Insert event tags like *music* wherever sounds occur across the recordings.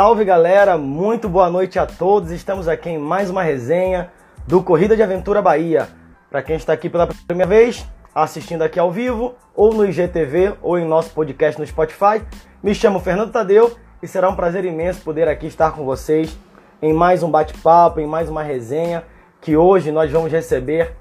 Salve galera, muito boa noite a todos. Estamos aqui em mais uma resenha do Corrida de Aventura Bahia. Para quem está aqui pela primeira vez, assistindo aqui ao vivo, ou no IGTV, ou em nosso podcast no Spotify, me chamo Fernando Tadeu e será um prazer imenso poder aqui estar com vocês em mais um bate-papo, em mais uma resenha, que hoje nós vamos receber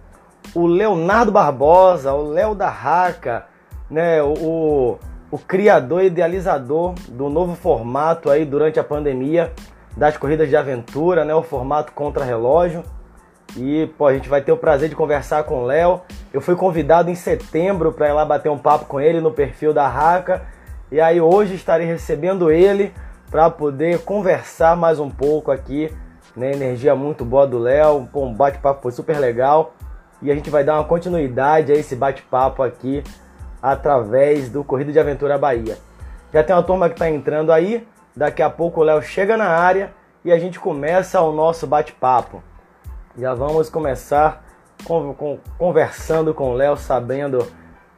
o Leonardo Barbosa, o Léo da Raca, né, o, o criador e idealizador do novo formato aí durante a pandemia das corridas de aventura, né, o formato contra-relógio. E pô, a gente vai ter o prazer de conversar com o Léo. Eu fui convidado em setembro para ir lá bater um papo com ele no perfil da Raca. E aí hoje estarei recebendo ele para poder conversar mais um pouco aqui. Né? Energia muito boa do Léo. Um bate-papo foi super legal. E a gente vai dar uma continuidade a esse bate-papo aqui através do Corrida de Aventura Bahia. Já tem uma turma que está entrando aí, daqui a pouco o Léo chega na área e a gente começa o nosso bate-papo. Já vamos começar com, com, conversando com o Léo, sabendo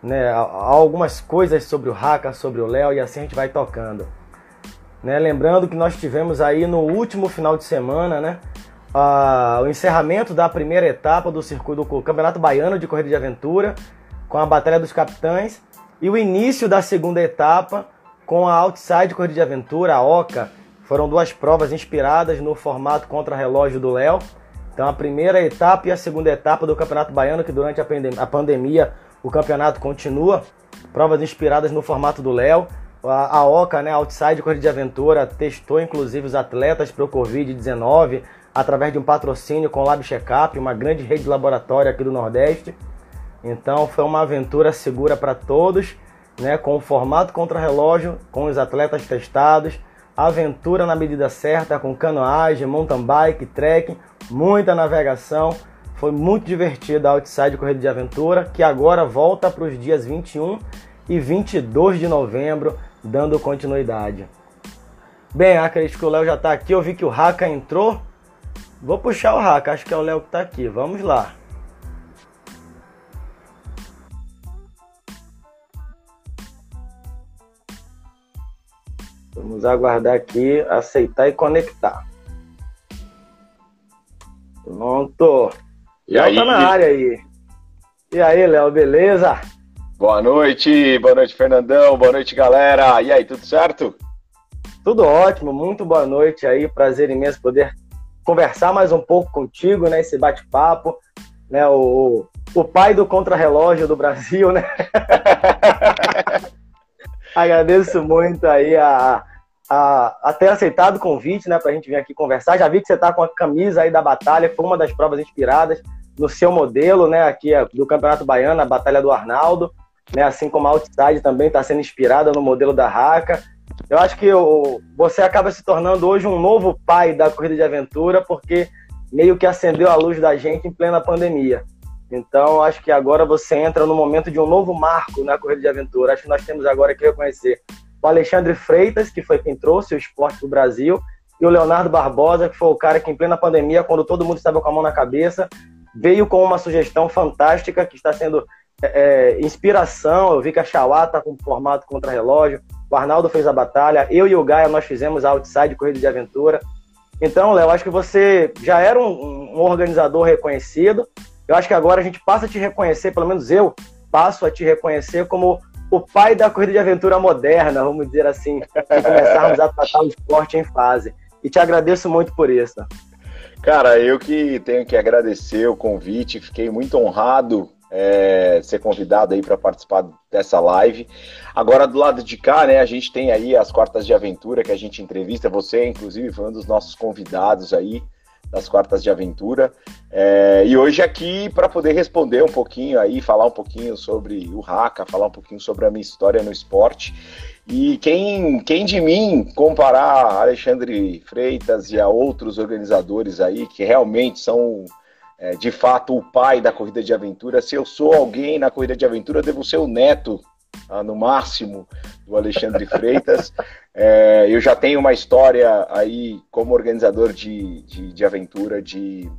né, algumas coisas sobre o Haka, sobre o Léo e assim a gente vai tocando. Né, lembrando que nós tivemos aí no último final de semana né, o encerramento da primeira etapa do circuito do Campeonato Baiano de Corrida de Aventura, com a Batalha dos Capitães, e o início da segunda etapa com a Outside Corrida de Aventura, a OCA. Foram duas provas inspiradas no formato contra-relógio do Léo. Então a primeira etapa e a segunda etapa do Campeonato Baiano, que durante a, pandem a pandemia o campeonato continua. Provas inspiradas no formato do Léo. A, a OCA, né, Outside Corrida de Aventura, testou inclusive os atletas para o Covid-19 através de um patrocínio com o Lab Checkup, uma grande rede de laboratório aqui do Nordeste. Então foi uma aventura segura para todos, né, com o formato contra-relógio, com os atletas testados, aventura na medida certa, com canoagem, mountain bike, trekking, muita navegação. Foi muito divertido a Outside Corrida de Aventura, que agora volta para os dias 21 e 22 de novembro, dando continuidade. Bem, acredito que o Léo já está aqui. Eu vi que o Raka entrou. Vou puxar o Raka, acho que é o Léo que está aqui. Vamos lá. Vamos aguardar aqui, aceitar e conectar. Pronto. E aí? tá na área aí. E aí, Léo, beleza? Boa noite, boa noite, Fernandão, boa noite, galera. E aí, tudo certo? Tudo ótimo, muito boa noite aí. Prazer imenso poder conversar mais um pouco contigo, né? Esse bate-papo, né? O, o pai do contrarrelógio do Brasil, né? *laughs* Agradeço muito aí a, a, a ter aceitado o convite, né, para a gente vir aqui conversar. Já vi que você está com a camisa aí da batalha, foi uma das provas inspiradas no seu modelo, né, aqui é do Campeonato Baiano, a Batalha do Arnaldo, né, assim como a Outside também está sendo inspirada no modelo da Raca. Eu acho que o, você acaba se tornando hoje um novo pai da corrida de aventura, porque meio que acendeu a luz da gente em plena pandemia. Então, acho que agora você entra no momento de um novo marco na corrida de aventura. Acho que nós temos agora que reconhecer o Alexandre Freitas, que foi quem trouxe o esporte para o Brasil, e o Leonardo Barbosa, que foi o cara que, em plena pandemia, quando todo mundo estava com a mão na cabeça, veio com uma sugestão fantástica que está sendo é, é inspiração. Eu vi que a Chauá está com formato contra-relógio, o Arnaldo fez a batalha, eu e o Gaia nós fizemos a Outside Corrida de Aventura. Então, Léo, acho que você já era um, um organizador reconhecido. Eu acho que agora a gente passa a te reconhecer, pelo menos eu passo a te reconhecer como o pai da corrida de aventura moderna, vamos dizer assim, *laughs* e começarmos a tratar o esporte em fase. E te agradeço muito por isso. Cara, eu que tenho que agradecer o convite, fiquei muito honrado é, ser convidado aí para participar dessa live. Agora do lado de cá, né, a gente tem aí as quartas de aventura que a gente entrevista. Você, inclusive, foi um dos nossos convidados aí das quartas de aventura. É, e hoje aqui para poder responder um pouquinho aí, falar um pouquinho sobre o Haka, falar um pouquinho sobre a minha história no esporte. E quem, quem de mim comparar Alexandre Freitas e a outros organizadores aí que realmente são é, de fato o pai da corrida de aventura, se eu sou alguém na corrida de aventura, devo ser o neto ah, no máximo, do Alexandre Freitas. É, eu já tenho uma história aí como organizador de, de, de aventura de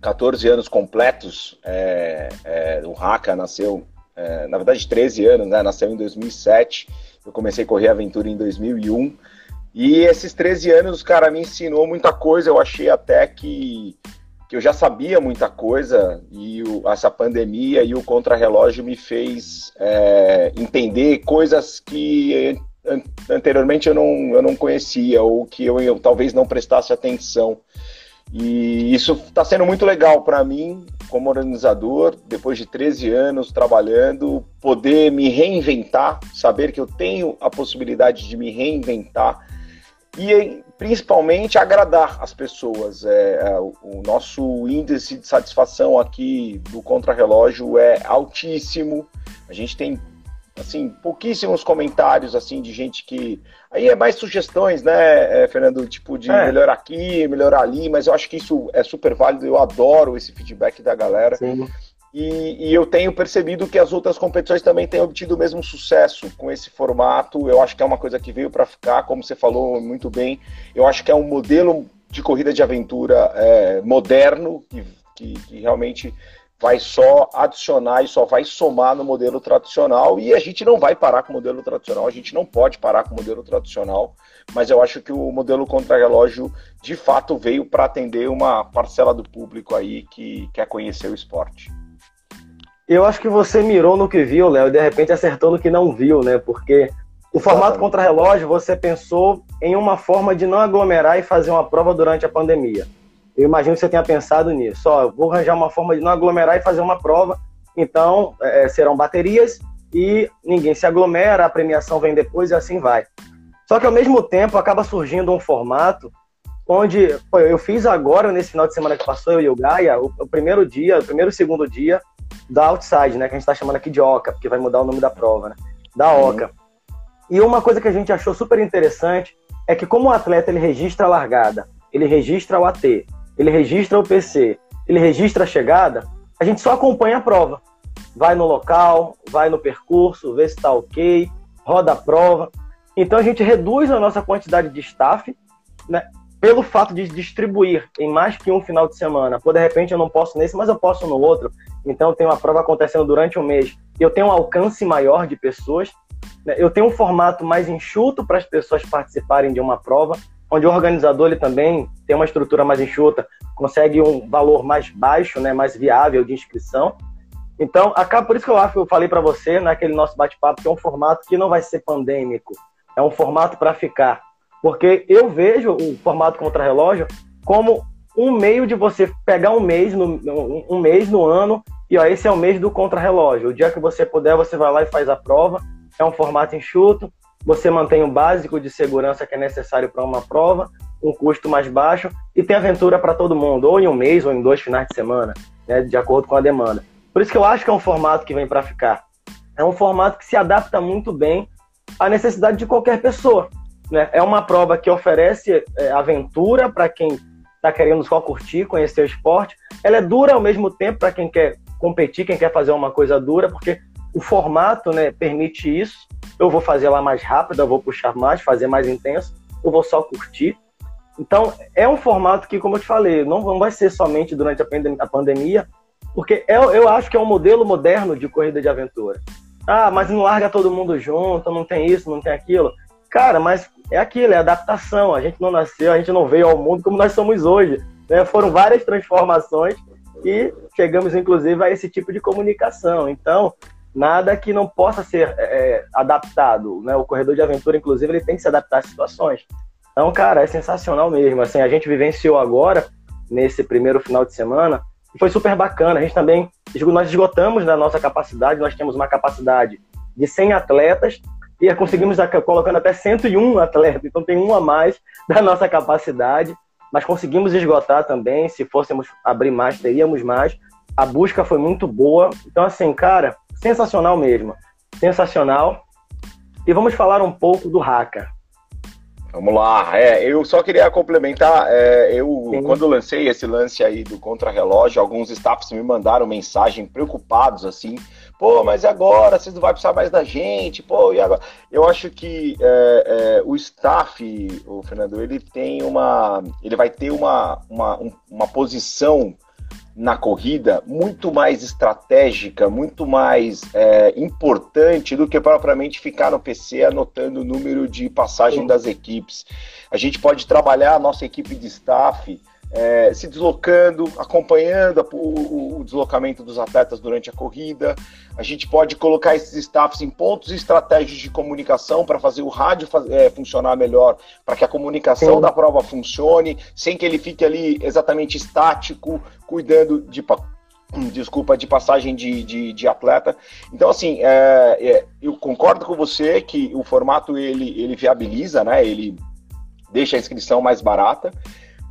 14 anos completos. É, é, o Haka nasceu, é, na verdade, 13 anos, né? Nasceu em 2007. Eu comecei a correr aventura em 2001. E esses 13 anos, cara, me ensinou muita coisa. Eu achei até que, que eu já sabia muita coisa e o, essa pandemia e o contrarrelógio me fez é, entender coisas que anteriormente eu não, eu não conhecia ou que eu, eu talvez não prestasse atenção. E isso está sendo muito legal para mim, como organizador, depois de 13 anos trabalhando, poder me reinventar, saber que eu tenho a possibilidade de me reinventar e principalmente agradar as pessoas. É, é, o nosso índice de satisfação aqui do contrarrelógio é altíssimo. A gente tem assim pouquíssimos comentários assim de gente que aí é mais sugestões, né, é, Fernando, tipo de é. melhorar aqui, melhorar ali, mas eu acho que isso é super válido. Eu adoro esse feedback da galera. Sim. E, e, eu tenho percebido que as outras competições também têm obtido o mesmo sucesso com esse formato. Eu acho que é uma coisa que veio para ficar, como você falou muito bem. Eu acho que é um modelo de corrida de aventura é, moderno, que, que, que realmente vai só adicionar e só vai somar no modelo tradicional. E a gente não vai parar com o modelo tradicional, a gente não pode parar com o modelo tradicional. Mas eu acho que o modelo contra-relógio de fato veio para atender uma parcela do público aí que quer conhecer o esporte. Eu acho que você mirou no que viu, Léo, e de repente acertou no que não viu, né? Porque o formato contra-relógio, você pensou em uma forma de não aglomerar e fazer uma prova durante a pandemia. Eu imagino que você tenha pensado nisso. Ó, vou arranjar uma forma de não aglomerar e fazer uma prova. Então, é, serão baterias e ninguém se aglomera, a premiação vem depois e assim vai. Só que ao mesmo tempo acaba surgindo um formato onde pô, eu fiz agora, nesse final de semana que passou, eu e o Gaia, o, o primeiro dia, o primeiro e segundo dia, da Outside, né? Que a gente está chamando aqui de OCA, porque vai mudar o nome da prova, né? Da uhum. OCA. E uma coisa que a gente achou super interessante é que como o atleta ele registra a largada, ele registra o AT, ele registra o PC, ele registra a chegada, a gente só acompanha a prova. Vai no local, vai no percurso, vê se está ok, roda a prova. Então a gente reduz a nossa quantidade de staff, né? pelo fato de distribuir em mais que um final de semana, por de repente eu não posso nesse, mas eu posso no outro, então tem uma prova acontecendo durante um mês, eu tenho um alcance maior de pessoas, né? eu tenho um formato mais enxuto para as pessoas participarem de uma prova, onde o organizador ele também tem uma estrutura mais enxuta, consegue um valor mais baixo, né, mais viável de inscrição. Então, acaba por isso que eu acho eu falei para você naquele nosso bate-papo que é um formato que não vai ser pandêmico, é um formato para ficar. Porque eu vejo o formato contra-relógio como um meio de você pegar um mês no, um mês no ano e ó, esse é o mês do contra-relógio. O dia que você puder, você vai lá e faz a prova. É um formato enxuto, você mantém o básico de segurança que é necessário para uma prova, um custo mais baixo e tem aventura para todo mundo, ou em um mês ou em dois finais de semana, né, de acordo com a demanda. Por isso que eu acho que é um formato que vem para ficar. É um formato que se adapta muito bem à necessidade de qualquer pessoa. Né? É uma prova que oferece é, aventura para quem está querendo só curtir, conhecer o esporte. Ela é dura ao mesmo tempo para quem quer competir, quem quer fazer uma coisa dura, porque o formato né, permite isso. Eu vou fazer lá mais rápido, eu vou puxar mais, fazer mais intenso, eu vou só curtir. Então, é um formato que, como eu te falei, não, vai ser somente durante a, pandem a pandemia, porque eu, eu acho que é um modelo moderno de corrida de aventura. Ah, mas não larga todo mundo junto, não tem isso, não tem aquilo. Cara, mas é aquilo, é adaptação. A gente não nasceu, a gente não veio ao mundo como nós somos hoje. Né? Foram várias transformações e chegamos, inclusive, a esse tipo de comunicação. Então, nada que não possa ser é, é, adaptado. Né? O corredor de aventura, inclusive, ele tem que se adaptar às situações. Então, cara, é sensacional mesmo. Assim, a gente vivenciou agora, nesse primeiro final de semana, e foi super bacana. A gente também, nós esgotamos da nossa capacidade, nós temos uma capacidade de 100 atletas, e conseguimos colocando até 101 atletas, então tem um a mais da nossa capacidade, mas conseguimos esgotar também, se fôssemos abrir mais, teríamos mais. A busca foi muito boa, então assim, cara, sensacional mesmo, sensacional. E vamos falar um pouco do Haka. Vamos lá, é, eu só queria complementar, é, eu Sim. quando lancei esse lance aí do contrarrelógio, alguns staffs me mandaram mensagem preocupados assim, pô, mas agora vocês não vai precisar mais da gente, pô, e agora? Eu acho que é, é, o staff, o Fernando, ele tem uma, ele vai ter uma, uma, uma posição na corrida muito mais estratégica, muito mais é, importante do que propriamente ficar no PC anotando o número de passagem das equipes. A gente pode trabalhar a nossa equipe de staff é, se deslocando, acompanhando o, o, deslocamento dos atletas durante a corrida. A gente pode colocar esses staffs em pontos estratégicos de comunicação para fazer o rádio é, funcionar melhor, para que a comunicação Sim. da prova funcione, sem que ele fique ali exatamente estático, cuidando de desculpa, de passagem de, de, de atleta. Então, assim, é, é, eu concordo com você que o formato ele, ele viabiliza, né? Ele deixa a inscrição mais barata.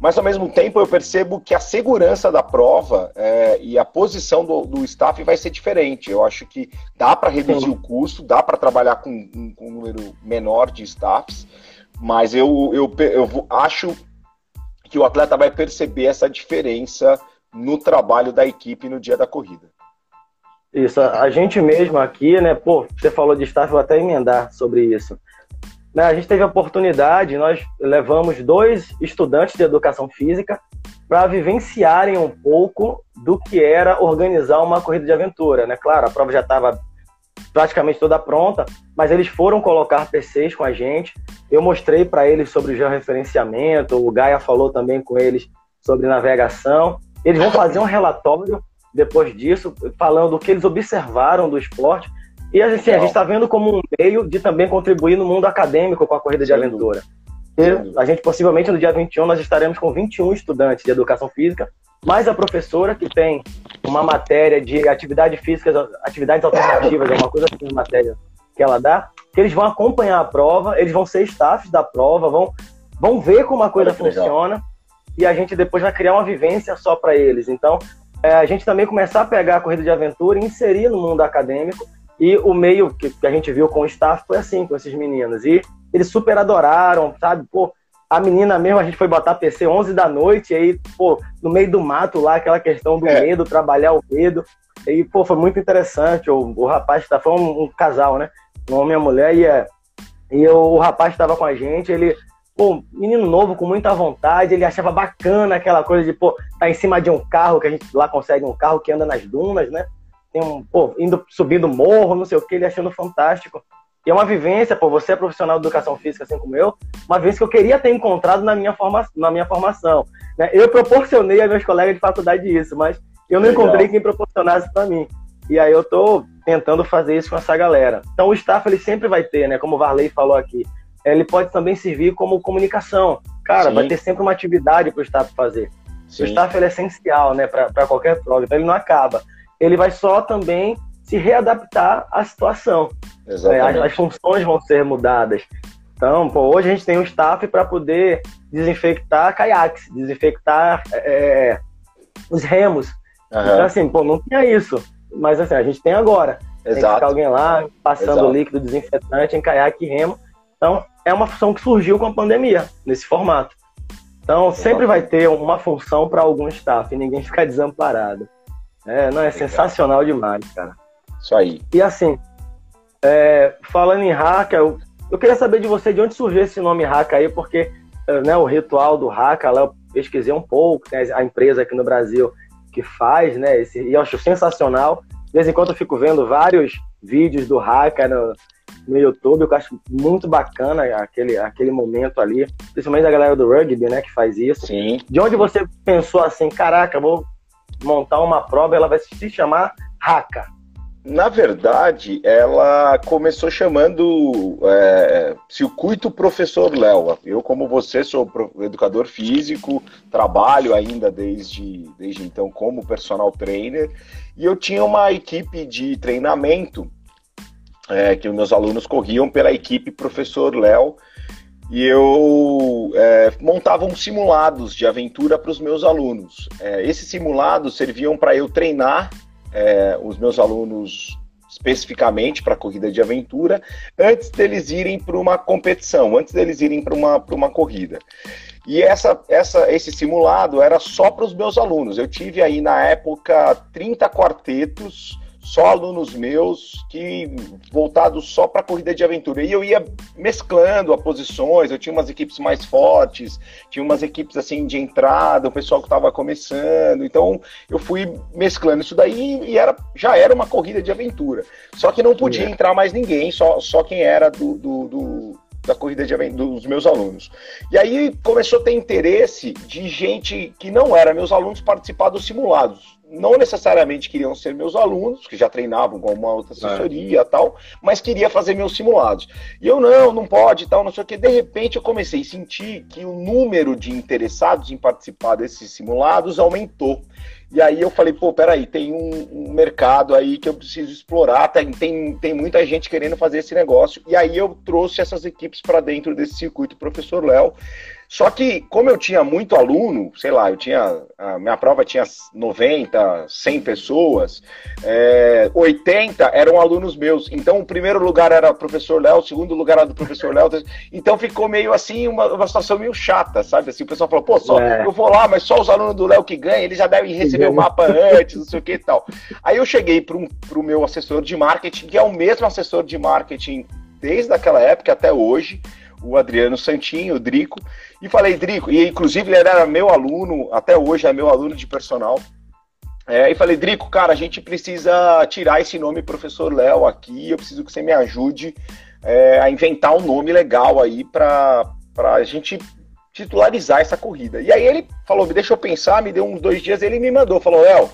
Mas ao mesmo tempo eu percebo que a segurança da prova é, e a posição do, do, staff vai ser diferente. Eu acho que dá para reduzir Sim. o custo, dá para trabalhar com, com, um número menor de staffs, mas eu, eu, eu acho que o atleta vai perceber essa diferença no trabalho da equipe no dia da corrida. Isso, a gente mesmo aqui, né? Pô, você falou de staff, vou até emendar sobre isso né, a gente teve a oportunidade, nós levamos dois estudantes de educação física para vivenciarem um pouco do que era organizar uma corrida de aventura. Né? Claro, a prova já estava praticamente toda pronta, mas eles foram colocar PCs com a gente. Eu mostrei para eles sobre o georreferenciamento, o Gaia falou também com eles sobre navegação. Eles vão fazer um relatório depois disso, falando o que eles observaram do esporte e assim, a gente está vendo como um meio de também contribuir no mundo acadêmico com a corrida de aventura. E a gente possivelmente no dia 21 nós estaremos com 21 estudantes de educação física, mais a professora que tem uma matéria de atividade física, atividades alternativas, é uma coisa assim, uma matéria que ela dá, que eles vão acompanhar a prova, eles vão ser staffs da prova, vão, vão ver como a coisa funciona legal. e a gente depois vai criar uma vivência só para eles. Então, é, a gente também começar a pegar a corrida de aventura e inserir no mundo acadêmico e o meio que, que a gente viu com o staff foi assim, com esses meninos. E eles super adoraram, sabe? Pô, a menina mesmo, a gente foi botar PC 11 da noite, e aí, pô, no meio do mato lá, aquela questão do é. medo, trabalhar o medo. E, pô, foi muito interessante. O, o rapaz, tá, foi um, um casal, né? Um homem e uma mulher, e, é, e o, o rapaz estava com a gente, ele, pô, menino novo, com muita vontade, ele achava bacana aquela coisa de, pô, tá em cima de um carro, que a gente lá consegue um carro que anda nas dunas, né? Tem um, pô, indo subindo morro, não sei o que, ele achando fantástico. E é uma vivência, pô, você é profissional de educação física, assim como eu, uma vivência que eu queria ter encontrado na minha, forma, na minha formação. Né? Eu proporcionei a meus colegas de faculdade isso, mas eu não Legal. encontrei quem proporcionasse para mim. E aí eu tô tentando fazer isso com essa galera. Então o staff ele sempre vai ter, né? Como o Varley falou aqui, ele pode também servir como comunicação. Cara, Sim. vai ter sempre uma atividade para o staff fazer. Sim. O staff ele é essencial, né, para qualquer prova, então ele não acaba ele vai só também se readaptar à situação. Exatamente. As, as funções vão ser mudadas. Então, pô, hoje a gente tem um staff para poder desinfectar caiaques, desinfectar é, é, os remos. Uhum. Então, assim, pô, não tinha isso. Mas assim, a gente tem agora. Exato. Tem que ficar alguém lá passando Exato. líquido desinfetante em caiaque e remo. Então, é uma função que surgiu com a pandemia, nesse formato. Então, sempre vai ter uma função para algum staff e ninguém *laughs* ficar desamparado. É, não, é sensacional demais, cara. Isso aí. E assim, é, falando em Haka, eu, eu, queria saber de você de onde surgiu esse nome Haka aí, porque é, né, o ritual do Haka, lá eu pesquisei um pouco, tem a empresa aqui no Brasil que faz, né? Esse, e eu acho sensacional. De vez em quando eu fico vendo vários vídeos do Haka no, no YouTube, eu acho muito bacana aquele, aquele momento ali, principalmente da galera do rugby, né, que faz isso. Sim. De onde você pensou assim, caraca, vou montar uma prova, ela vai se chamar Haka. Na verdade, ela começou chamando é, Circuito Professor Léo. Eu, como você, sou educador físico, trabalho ainda desde, desde então como personal trainer, e eu tinha uma equipe de treinamento é, que os meus alunos corriam pela equipe Professor Léo, e eu é, montava uns simulados de aventura para os meus alunos. É, esses simulados serviam para eu treinar é, os meus alunos especificamente para corrida de aventura antes deles irem para uma competição, antes deles irem para uma, uma corrida. E essa, essa, esse simulado era só para os meus alunos. Eu tive aí na época 30 quartetos só alunos meus que voltados só para corrida de aventura. E eu ia mesclando as posições, eu tinha umas equipes mais fortes, tinha umas equipes assim de entrada, o pessoal que estava começando. Então eu fui mesclando isso daí e era, já era uma corrida de aventura. Só que não podia entrar mais ninguém, só, só quem era do, do, do da corrida de dos meus alunos. E aí começou a ter interesse de gente que não era meus alunos participar dos simulados. Não necessariamente queriam ser meus alunos, que já treinavam com uma outra assessoria e tal, mas queria fazer meus simulados. E eu não, não pode tal, não sei o que. De repente eu comecei a sentir que o número de interessados em participar desses simulados aumentou. E aí eu falei, pô, peraí, tem um, um, mercado aí que eu preciso explorar, tem, tem, tem muita gente querendo fazer esse negócio. E aí eu trouxe essas equipes para dentro desse circuito, professor Léo. Só que, como eu tinha muito aluno, sei lá, eu tinha. A minha prova tinha 90, 100 pessoas, é, 80 eram alunos meus. Então, o primeiro lugar era o professor Léo, o segundo lugar era do professor Léo. Então, ficou meio assim, uma, uma situação meio chata, sabe? Assim, o pessoal falou, pô, só, é. eu vou lá, mas só os alunos do Léo que ganham, eles já devem receber o mapa antes, não sei o que e tal. Aí eu cheguei para o meu assessor de marketing, que é o mesmo assessor de marketing desde aquela época até hoje o Adriano Santinho, o Drico, e falei, Drico, e inclusive ele era meu aluno, até hoje é meu aluno de personal. É, e falei, Drico, cara, a gente precisa tirar esse nome Professor Léo aqui, eu preciso que você me ajude é, a inventar um nome legal aí para a gente titularizar essa corrida. E aí ele falou, me deixa eu pensar, me deu uns dois dias, ele me mandou, falou, Léo,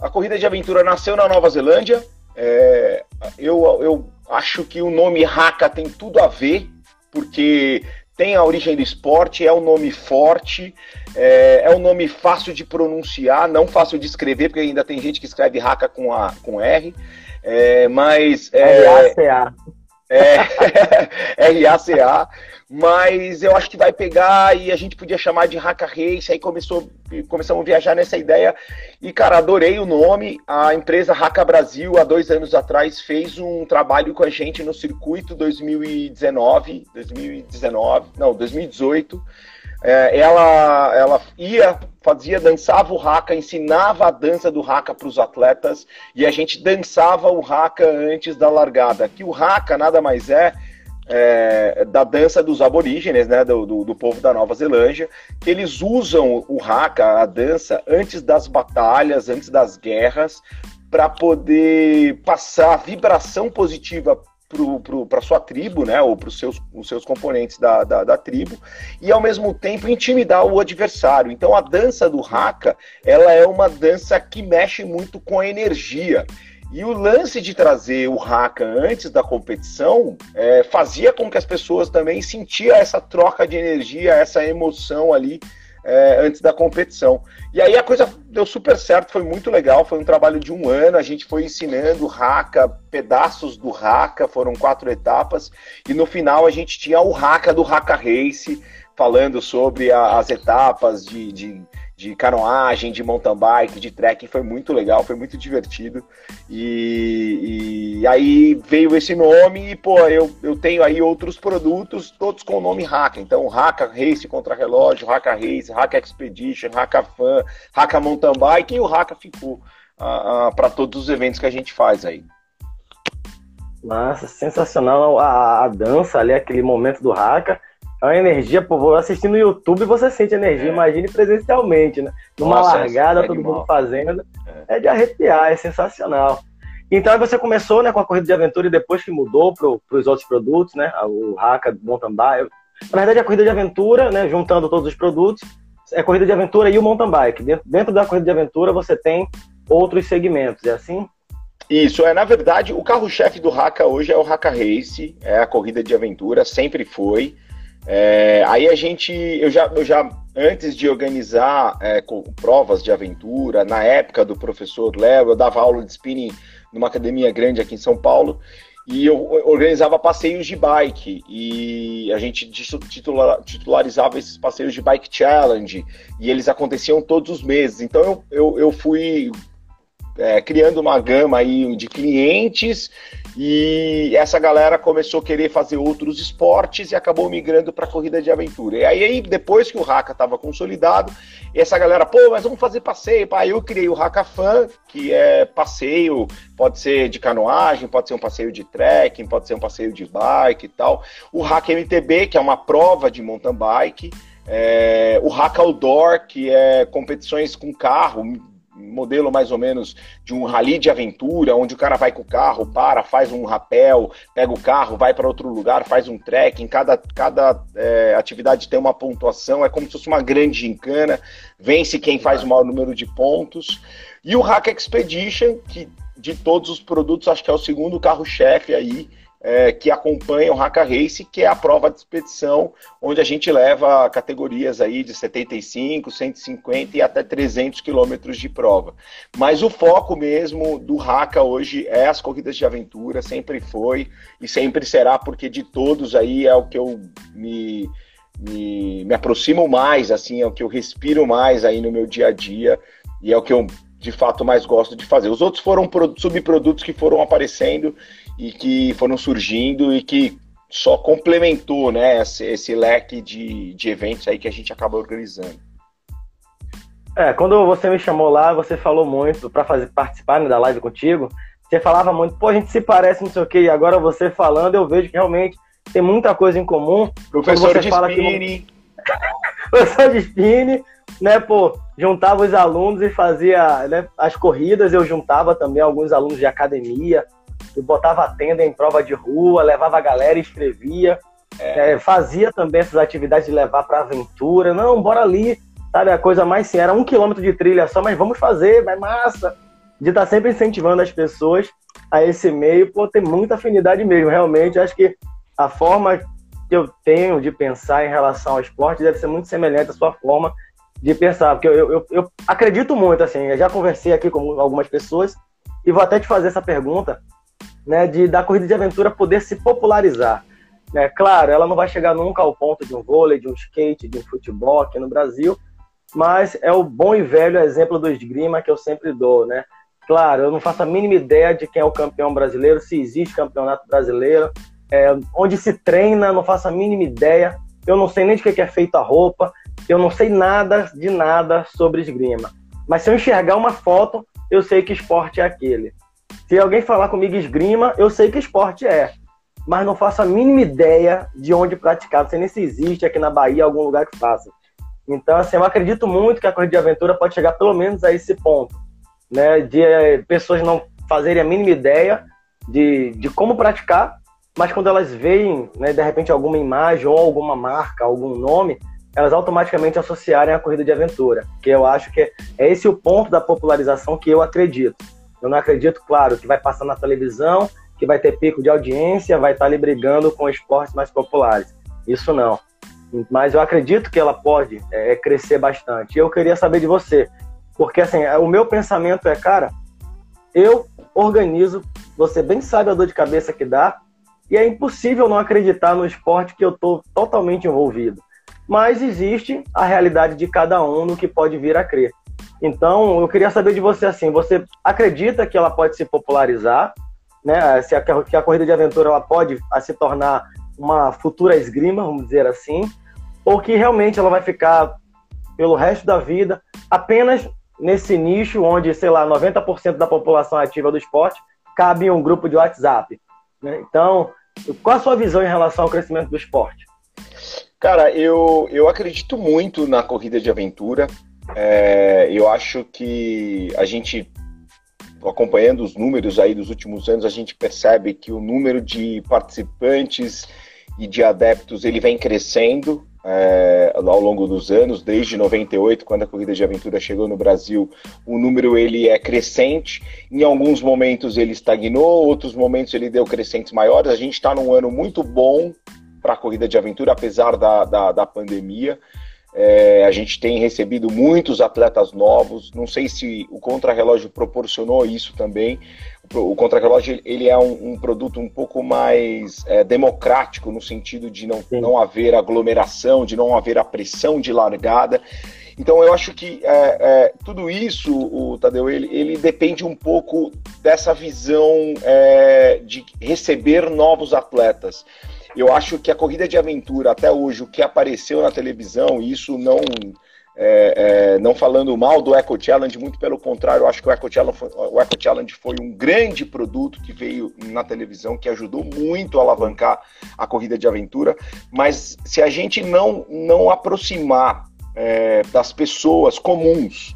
a corrida de aventura nasceu na Nova Zelândia, é, eu, eu acho que o nome Haka tem tudo a ver porque tem a origem do esporte, é um nome forte, é, é, um nome fácil de pronunciar, não fácil de escrever, porque ainda tem gente que escreve raca com, a, com R, é, mas... É, R-A-C-A. É, *laughs* R-A-C-A, mas eu acho que vai pegar e a gente podia chamar de Haka Race, aí começou, começamos a viajar nessa ideia, e cara, adorei o nome, a empresa Haka Brasil, há dois anos atrás, fez um trabalho com a gente no circuito 2019, 2019, não, 2018, é, ela, ela ia, fazia, dançava o haka, ensinava a dança do haka para os atletas e a gente dançava o haka antes da largada. Que o haka nada mais é, é da dança dos aborígenes, né, do, do, do, povo da Nova Zelândia, eles usam o haka, a dança, antes das batalhas, antes das guerras, para poder passar vibração positiva para sua tribo, né, ou para os seus, os seus componentes da, da, da, tribo, e ao mesmo tempo intimidar o adversário. Então a dança do Haka, ela é uma dança que mexe muito com a energia. E o lance de trazer o Haka antes da competição é, fazia com que as pessoas também sentiam essa troca de energia, essa emoção ali é, antes da competição. E aí a coisa deu super certo, foi muito legal, foi um trabalho de um ano, a gente foi ensinando Haka, pedaços do Haka, foram quatro etapas, e no final a gente tinha o Haka do Haka Race, falando sobre a, as etapas de, de de canoagem, de mountain bike, de trekking, foi muito legal, foi muito divertido. E, e, aí veio esse nome e, pô, eu, eu tenho aí outros produtos, todos com o nome Haka. Então, Haka Race contra relógio, Haka Race, Haka Expedition, Haka Fan, Haka Mountain Bike e o Haka ficou uh, uh, para todos os eventos que a gente faz aí. Nossa, sensacional a, a dança ali, aquele momento do Haka é uma energia, pô, assistindo no YouTube você sente energia, é. imagine presencialmente, né? Numa Nossa, largada, é todo mundo fazendo. É. é. de arrepiar, é sensacional. Então aí você começou né, com a corrida de aventura e depois que mudou para os outros produtos, né? O Haka, mountain bike. Na verdade, a corrida de aventura, né? Juntando todos os produtos, é a corrida de aventura e o mountain bike. Dentro, dentro da corrida de aventura você tem outros segmentos, é assim? Isso, é na verdade, o carro-chefe do Haka hoje é o Haka Race, é a corrida de aventura, sempre foi. É, aí a gente, eu já, eu já antes de organizar é, provas de aventura, na época do professor Léo, eu dava aula de spinning numa academia grande aqui em São Paulo, e eu organizava passeios de bike, e a gente titular, titularizava esses passeios de bike challenge, e eles aconteciam todos os meses. Então eu, eu, eu fui é, criando uma gama aí de clientes e essa galera começou a querer fazer outros esportes e acabou migrando para corrida de aventura. E aí, depois que o Raka estava consolidado, essa galera, pô, mas vamos fazer passeio. Aí eu criei o Hackafan, que é passeio, pode ser de canoagem, pode ser um passeio de trekking, pode ser um passeio de bike e tal. O Hack MTB, que é uma prova de mountain bike. É, o Hack Outdoor, que é competições com carro, modelo mais ou menos de um rally de aventura, onde o cara vai com o carro, para, faz um rapel, pega o carro, vai para outro lugar, faz um trekking. Cada, cada é, atividade tem uma pontuação, é como se fosse uma grande gincana. Vence quem faz o maior número de pontos. E o Hack Expedition, que de todos os produtos, acho que é o segundo carro-chefe aí é, que acompanha o Haka Race, que é a prova de expedição, onde a gente leva categorias aí de 75, 150 e até 300 quilômetros de prova. Mas o foco mesmo do Haka hoje é as corridas de aventura, sempre foi e sempre será, porque de todos aí é o que eu me, me, me aproximo mais, assim, é o que eu respiro mais aí no meu dia a dia e é o que eu de fato mais gosto de fazer. Os outros foram subprodutos que foram aparecendo e que foram surgindo e que só complementou né, esse, esse leque de, de eventos aí que a gente acaba organizando. É, quando você me chamou lá, você falou muito para fazer participar né, da live contigo. Você falava muito, pô, a gente se parece, não sei o quê, e agora você falando, eu vejo que realmente tem muita coisa em comum. Professor de fala spinning. Que... *laughs* Professor de spinning, né, pô, juntava os alunos e fazia né, as corridas, eu juntava também alguns alunos de academia, eu botava a tenda em prova de rua, levava a galera, escrevia, é. É, fazia também essas atividades de levar para aventura. Não, bora ali, sabe? A coisa mais sim, era um quilômetro de trilha só, mas vamos fazer, vai massa. De estar tá sempre incentivando as pessoas a esse meio, pô, tem muita afinidade mesmo, realmente. Acho que a forma que eu tenho de pensar em relação ao esporte deve ser muito semelhante à sua forma de pensar, porque eu, eu, eu acredito muito, assim, eu já conversei aqui com algumas pessoas e vou até te fazer essa pergunta, né, de da corrida de aventura poder se popularizar. Né? Claro, ela não vai chegar nunca ao ponto de um vôlei, de um skate, de um futebol aqui no Brasil, mas é o bom e velho exemplo do esgrima que eu sempre dou, né? Claro, eu não faço a mínima ideia de quem é o campeão brasileiro, se existe campeonato brasileiro, é, onde se treina, não faço a mínima ideia. Eu não sei nem de que é feita a roupa, eu não sei nada de nada sobre esgrima. Mas se eu enxergar uma foto, eu sei que esporte é aquele. Se alguém falar comigo esgrima, eu sei que esporte é, mas não faço a mínima ideia de onde praticar. Não sei nem se existe aqui na Bahia algum lugar que faça. Então, assim, eu acredito muito que a corrida de aventura pode chegar pelo menos a esse ponto, né? De eh, pessoas não fazerem a mínima ideia de, de como praticar, mas quando elas veem, né, de repente, alguma imagem ou alguma marca, algum nome, elas automaticamente associarem a corrida de aventura. Que eu acho que é esse o ponto da popularização que eu acredito. Eu não acredito, claro, que vai passar na televisão, que vai ter pico de audiência, vai estar ali brigando com esportes mais populares. Isso não. Mas eu acredito que ela pode é, crescer bastante. Eu queria saber de você, porque assim, o meu pensamento é, cara, eu organizo, você bem sabe a dor de cabeça que dá, e é impossível não acreditar no esporte que eu estou totalmente envolvido. Mas existe a realidade de cada um no que pode vir a crer. Então, eu queria saber de você assim, você acredita que ela pode se popularizar, né? Se a, que a corrida de aventura ela pode se tornar uma futura esgrima, vamos dizer assim, ou que realmente ela vai ficar pelo resto da vida apenas nesse nicho onde, sei lá, 90% da população ativa do esporte cabe em um grupo de WhatsApp. Né? Então, qual a sua visão em relação ao crescimento do esporte? Cara, eu, eu acredito muito na corrida de aventura. É, eu acho que a gente, acompanhando os números aí dos últimos anos, a gente percebe que o número de participantes e de adeptos ele vem crescendo é, ao longo dos anos, desde 98, quando a corrida de aventura chegou no Brasil, o número ele é crescente. Em alguns momentos ele estagnou, outros momentos ele deu crescentes maiores. A gente está num ano muito bom para a corrida de aventura, apesar da, da, da pandemia. É, a gente tem recebido muitos atletas novos. Não sei se o contrarrelógio proporcionou isso também. O contrarrelógio ele é um, um produto um pouco mais é, democrático no sentido de não, não haver aglomeração, de não haver a pressão de largada. Então eu acho que é, é, tudo isso, o Tadeu, ele, ele, depende um pouco dessa visão é, de receber novos atletas. Eu acho que a corrida de aventura, até hoje, o que apareceu na televisão, e isso não, é, é, não falando mal do Eco Challenge, muito pelo contrário, eu acho que o Eco, foi, o Eco Challenge foi um grande produto que veio na televisão, que ajudou muito a alavancar a corrida de aventura. Mas se a gente não, não aproximar é, das pessoas comuns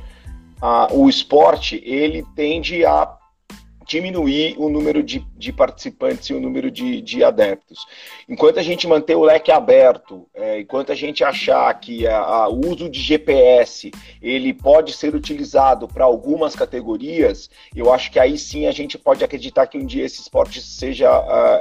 a, o esporte, ele tende a diminuir o número de, de participantes e o número de, de, adeptos. Enquanto a gente manter o leque aberto, é, enquanto a gente achar que o uso de GPS ele pode ser utilizado para algumas categorias, eu acho que aí sim a gente pode acreditar que um dia esse esporte seja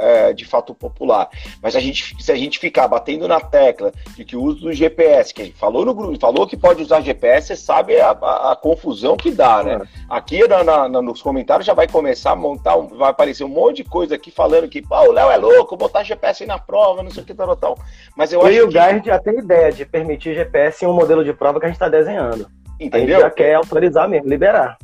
é, de fato popular. Mas a gente, se a gente ficar batendo na tecla de que o uso do GPS, que a gente falou no grupo, falou que pode usar GPS, você sabe a, a, a confusão que dá, né? Aqui na, na, nos comentários já vai começar começar a montar, vai aparecer um monte de coisa aqui falando que o Léo é louco, botar GPS na prova, não sei o que, tal, tal. Mas eu, eu acho e o que... Já tem ideia de permitir GPS em um modelo de prova que a gente está desenhando. Entendeu? A gente já quer autorizar mesmo, liberar.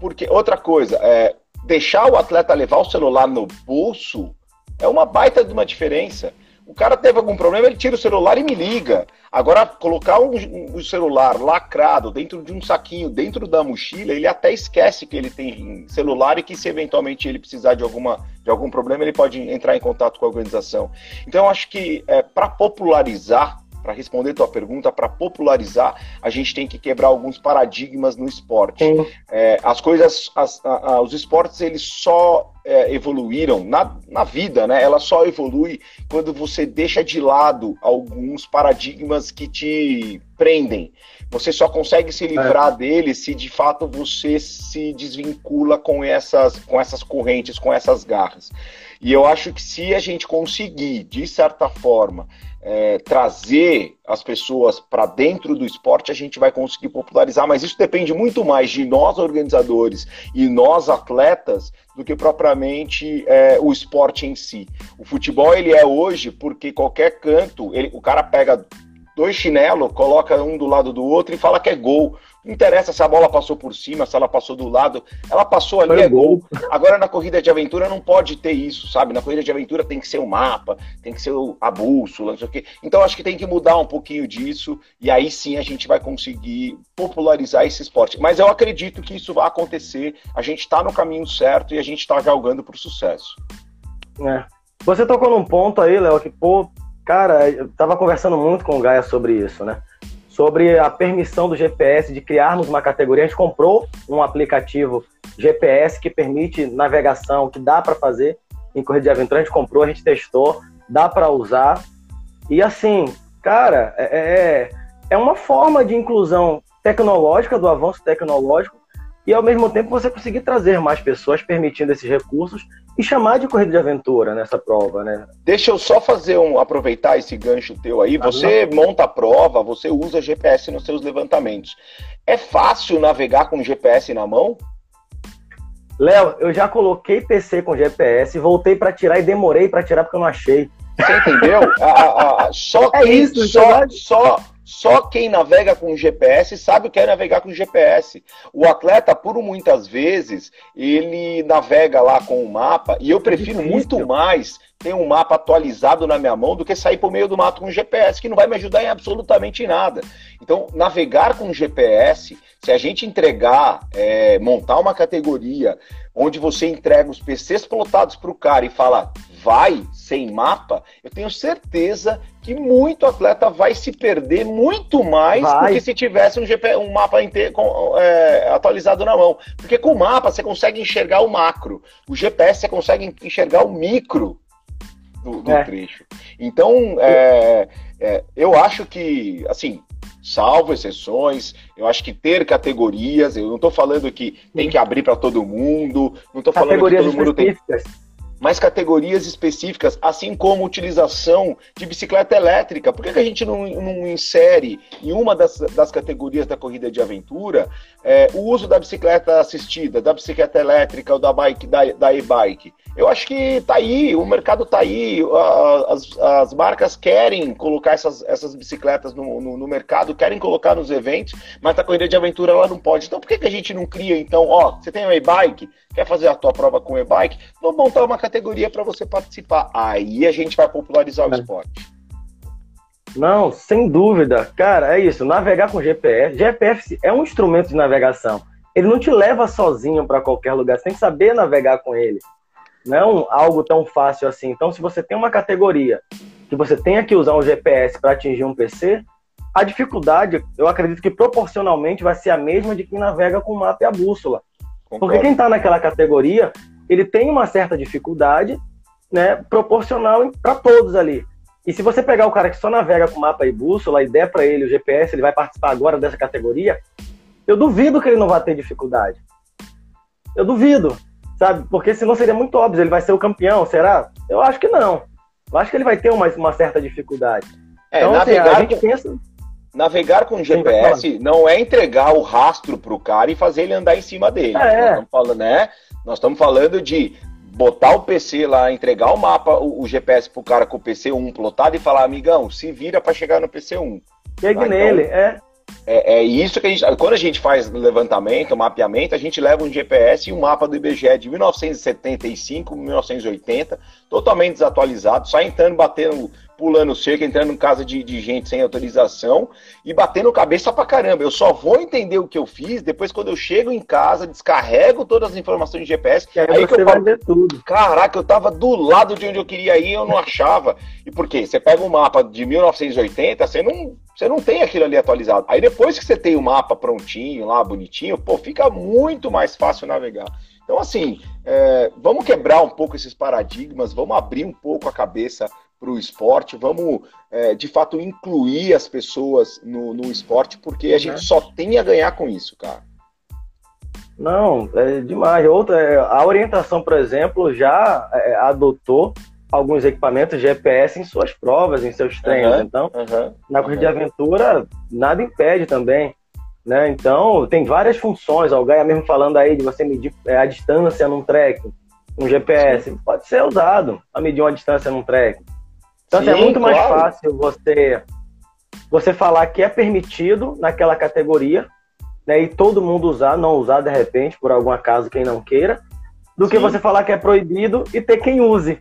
Porque, outra coisa, é, deixar o atleta levar o celular no bolso é uma baita de uma diferença. O cara teve algum problema, ele tira o celular e me liga. Agora, colocar um, um, celular lacrado dentro de um saquinho, dentro da mochila, ele até esquece que ele tem celular e que se eventualmente ele precisar de, alguma, de algum problema, ele pode entrar em contato com a organização. Então, eu acho que é, para popularizar para responder tua pergunta, para popularizar, a gente tem que quebrar alguns paradigmas no esporte. É, as coisas, as, a, a, os esportes, eles só é, evoluíram na, na vida, né? Ela só evolui quando você deixa de lado alguns paradigmas que te prendem. Você só consegue se livrar é. deles se de fato você se desvincula com essas, com essas correntes, com essas garras. E eu acho que se a gente conseguir, de certa forma, é, trazer as pessoas para dentro do esporte, a gente vai conseguir popularizar, mas isso depende muito mais de nós organizadores e nós atletas do que propriamente é, o esporte em si. O futebol ele é hoje porque qualquer canto, ele, o cara pega dois chinelos, coloca um do lado do outro e fala que é gol. Não interessa se a bola passou por cima, se ela passou do lado, ela passou ali, Foi é gol. gol. Agora na corrida de aventura não pode ter isso, sabe? Na corrida de aventura tem que ser o mapa, tem que ser a bússola, não sei o quê. Então acho que tem que mudar um pouquinho disso e aí sim a gente vai conseguir popularizar esse esporte. Mas eu acredito que isso vai acontecer, a gente está no caminho certo e a gente está galgando para o sucesso. É. Você tocou num ponto aí, Léo, que, pô, cara, eu tava conversando muito com o Gaia sobre isso, né? sobre a permissão do GPS de criarmos uma categoria. A gente comprou um aplicativo GPS que permite navegação, que dá para fazer em corrida de aventura. A gente comprou, a gente testou, dá para usar. E assim, cara, é, é, é uma forma de inclusão tecnológica, do avanço tecnológico, e ao mesmo tempo você conseguir trazer mais pessoas permitindo esses recursos e chamar de corrida de aventura nessa prova, né? Deixa eu só fazer um aproveitar esse gancho teu aí. Você ah, monta a prova, você usa GPS nos seus levantamentos. É fácil navegar com GPS na mão? Léo, eu já coloquei PC com GPS, voltei para tirar e demorei para tirar porque eu não achei. Você entendeu? *laughs* só é isso, só, só, só quem navega com GPS sabe o que é navegar com GPS. O atleta, por muitas vezes, ele navega lá com o mapa, e eu prefiro é muito mais ter um mapa atualizado na minha mão do que sair por meio do mato com GPS, que não vai me ajudar em absolutamente nada. Então, navegar com GPS, se a gente entregar, é, montar uma categoria onde você entrega os PCs plotados para o cara e fala, vai sem mapa, eu tenho certeza que muito atleta vai se perder muito mais vai. do que se tivesse um, GP, um mapa inteiro, com, é, atualizado na mão. Porque com o mapa você consegue enxergar o macro, o GPS você consegue enxergar o micro do, do é. trecho. Então, é, é, eu acho que, assim, salvo exceções. Eu acho que ter categorias, eu não estou falando que tem que abrir para todo mundo, não estou falando que todo mundo tem mas categorias específicas, assim como utilização de bicicleta elétrica. Por que, que a gente não, não, insere em uma das, das categorias da corrida de aventura é, o uso da bicicleta assistida, da bicicleta elétrica ou da bike, da, da e-bike? Eu acho que tá aí, o mercado tá aí, as, as marcas querem colocar essas, essas bicicletas no, no, no, mercado, querem colocar nos eventos, mas a corrida de aventura ela não pode. Então por que, que a gente não cria, então, ó, você tem um e-bike, quer fazer a tua prova com e-bike, vamos montar uma categoria para você participar. Aí a gente vai popularizar o é. esporte. Não, sem dúvida. Cara, é isso. Navegar com GPS. GPS é um instrumento de navegação. Ele não te leva sozinho para qualquer lugar. Você tem que saber navegar com ele. Não é algo tão fácil assim. Então, se você tem uma categoria que você tenha que usar um GPS para atingir um PC, a dificuldade, eu acredito que proporcionalmente vai ser a mesma de quem navega com o mapa e a bússola. Concordo. Porque quem está naquela categoria, ele tem uma certa dificuldade, né, proporcional para todos ali. E se você pegar o cara que só navega com mapa e bússola e der para ele o GPS, ele vai participar agora dessa categoria, eu duvido que ele não vai ter dificuldade. Eu duvido, sabe? Porque senão seria muito óbvio, ele vai ser o campeão, será? Eu acho que não. Eu acho que ele vai ter uma, uma certa dificuldade. É, então, navegar, assim, a gente pensa... navegar com GPS não é entregar o rastro pro cara e fazer ele andar em cima dele. É. Estamos falando, né? Nós estamos falando de botar o PC lá, entregar o mapa, o, o GPS pro cara com o PC 1 plotado e falar, amigão, se vira para chegar no PC 1. Chegue tá? nele, então, é. É, é, isso que a gente. Quando a gente faz levantamento, mapeamento, a gente leva um GPS e um mapa do IBGE de 1975, 1980, totalmente desatualizado, só entrando, batendo pulando cerca, entrando em casa de, de, gente sem autorização e batendo cabeça pra caramba. Eu só vou entender o que eu fiz depois quando eu chego em casa, descarrego todas as informações de GPS. E aí, aí que eu vai ver tudo. Caraca, eu tava do lado de onde eu queria ir e eu não achava. E por quê? Você pega um mapa de 1980, você não, você não tem aquilo ali atualizado. Aí depois que você tem o mapa prontinho lá, bonitinho, pô, fica muito mais fácil navegar. Então, assim, é, vamos quebrar um pouco esses paradigmas, vamos abrir um pouco a cabeça para o esporte, vamos é, de fato incluir as pessoas no, no esporte, porque a gente só tem a ganhar com isso, cara. Não, é demais. Outra, é, a orientação, por exemplo, já é, adotou alguns equipamentos GPS em suas provas, em seus treinos. Uhum, então, uhum, na corrida uhum. de aventura, nada impede também. Né? Então, tem várias funções. O Gaia mesmo falando aí de você medir é, a distância num trek, um GPS, Sim. pode ser usado a medir uma distância num trek. Então, Sim, assim, é muito claro. mais fácil você, você falar que é permitido naquela categoria, né, e todo mundo usar, não usar de repente, por algum acaso, quem não queira, do Sim. que você falar que é proibido e ter quem use.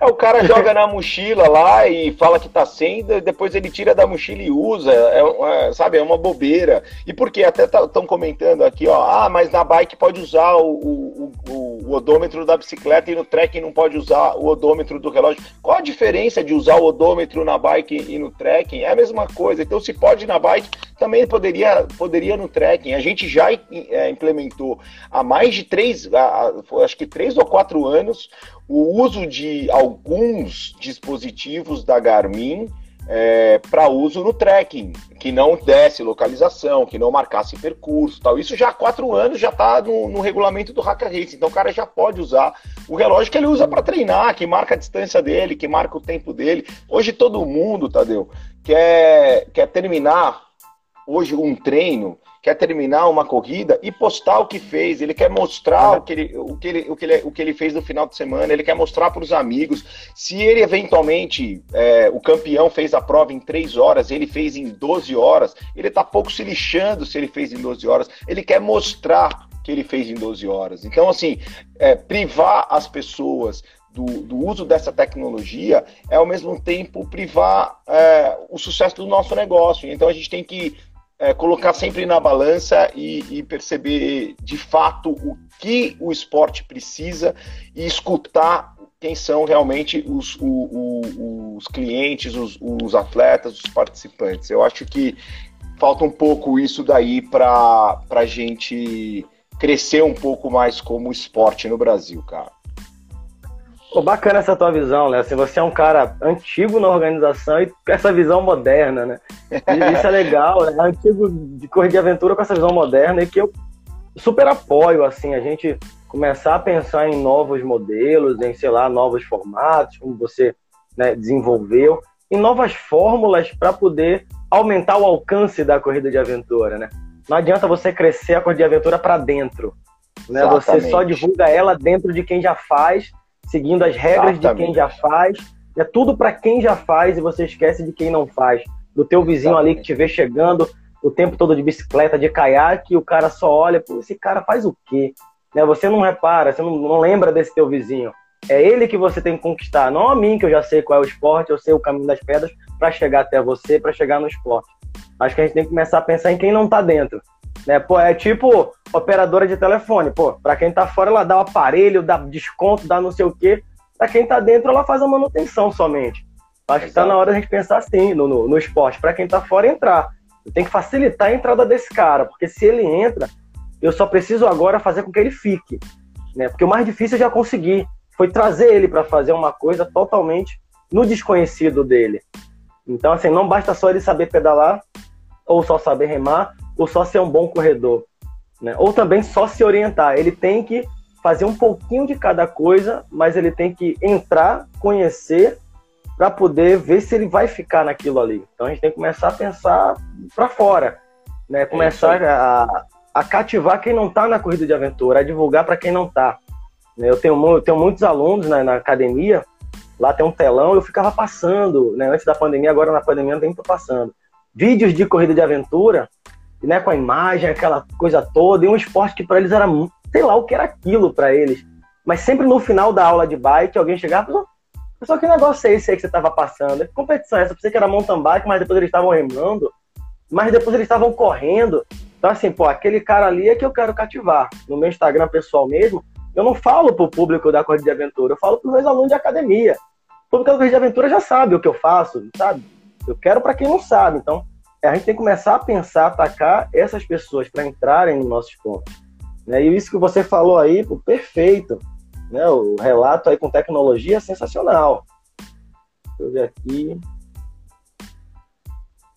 O cara joga na mochila lá e fala que tá sem, depois ele tira da mochila e usa, é uma, sabe, é uma bobeira. E porque até estão tá, comentando aqui, ó, ah, mas na bike pode usar o, o, o, o, odômetro da bicicleta e no trekking não pode usar o odômetro do relógio. Qual a diferença de usar o odômetro na bike e no trekking? É a mesma coisa. Então, se pode na bike, também poderia, poderia no trekking. A gente já é, implementou há mais de três, acho que três ou quatro anos, o uso de alguns dispositivos da Garmin é, para uso no trekking, que não desse localização, que não marcasse percurso tal. Isso já há quatro anos já está no, no, regulamento do Haka Race. Então o cara já pode usar o relógio que ele usa para treinar, que marca a distância dele, que marca o tempo dele. Hoje todo mundo, Tadeu, quer, quer terminar hoje um treino quer terminar uma corrida e postar o que fez, ele quer mostrar o, que ele, o, que ele, o, que ele, o que ele fez no final de semana, ele quer mostrar para os amigos. Se ele eventualmente, é, o campeão fez a prova em 3 horas, ele fez em 12 horas, ele está pouco se lixando se ele fez em 12 horas, ele quer mostrar que ele fez em 12 horas. Então, assim, é, privar as pessoas do, do, uso dessa tecnologia é ao mesmo tempo privar é, o sucesso do nosso negócio. Então a gente tem que é, colocar sempre na balança e, e, perceber de fato o que o esporte precisa e escutar quem são realmente os, o, o, os clientes, os, os, atletas, os participantes. Eu acho que falta um pouco isso daí para a gente crescer um pouco mais como esporte no Brasil, cara. Pô, bacana essa tua visão, né? Assim, você é um cara antigo na organização e com essa visão moderna, né? E isso é legal, né? Antigo de corrida de aventura com essa visão moderna e que eu super apoio, assim, a gente começar a pensar em novos modelos, em, sei lá, novos formatos, como você né, desenvolveu, em novas fórmulas para poder aumentar o alcance da corrida de aventura, né? Não adianta você crescer a corrida de aventura para dentro, né? Você só divulga ela dentro de quem já faz seguindo as regras Exatamente. de quem já faz. É tudo para quem já faz e você esquece de quem não faz. Do teu vizinho Exatamente. ali que te vê chegando o tempo todo de bicicleta, de caiaque, e o cara só olha, pô, esse cara faz o quê? Né? Você não repara, você não, não lembra desse teu vizinho. É ele que você tem que conquistar, não a mim, que eu já sei qual é o esporte, eu sei o caminho das pedras para chegar até você, para chegar no esporte. Acho que a gente tem que começar a pensar em quem não tá dentro. Né? Pô, é tipo operadora de telefone. Pô, para quem tá fora, ela dá o aparelho, dá desconto, dá não sei o quê. Para quem tá dentro, ela faz a manutenção somente. Acho que tá na hora da gente pensar assim no, no, no esporte. Para quem tá fora, entrar. Tem que facilitar a entrada desse cara, porque se ele entra, eu só preciso agora fazer com que ele fique. Né? Porque o mais difícil eu já consegui. Foi trazer ele para fazer uma coisa totalmente no desconhecido dele. Então, assim, não basta só ele saber pedalar, ou só saber remar, ou só ser um bom corredor. Né? Ou também só se orientar. Ele tem que fazer um pouquinho de cada coisa, mas ele tem que entrar, conhecer, para poder ver se ele vai ficar naquilo ali. Então a gente tem que começar a pensar para fora, né? Começar é a, a cativar quem não está na corrida de aventura, a divulgar para quem não está. Né? Eu tenho, eu tenho muitos alunos na, na academia, lá tem um telão, eu ficava passando, né? Antes da pandemia, agora na pandemia não tem tô passando. Vídeos de corrida de aventura né, com a imagem, aquela coisa toda, e um esporte que para eles era, sei lá o que era aquilo para eles. Mas sempre no final da aula de bike, alguém chegava e falou, pessoal, que negócio é esse aí que você estava passando? Que competição é essa? Eu pensei que era mountain bike, mas depois eles estavam remando, mas depois eles estavam correndo. Então, assim, pô, aquele cara ali é que eu quero cativar. No meu Instagram pessoal mesmo, eu não falo pro público da Corrida de Aventura, eu falo pros meus alunos de academia. O público da Corrida de Aventura já sabe o que eu faço, sabe? Eu quero para quem não sabe. Então, a gente tem que começar a pensar, atacar essas pessoas para entrarem no nosso esporte. Né? E isso que você falou aí, pô, perfeito. Né? O relato aí com tecnologia é sensacional. Deixa eu ver aqui.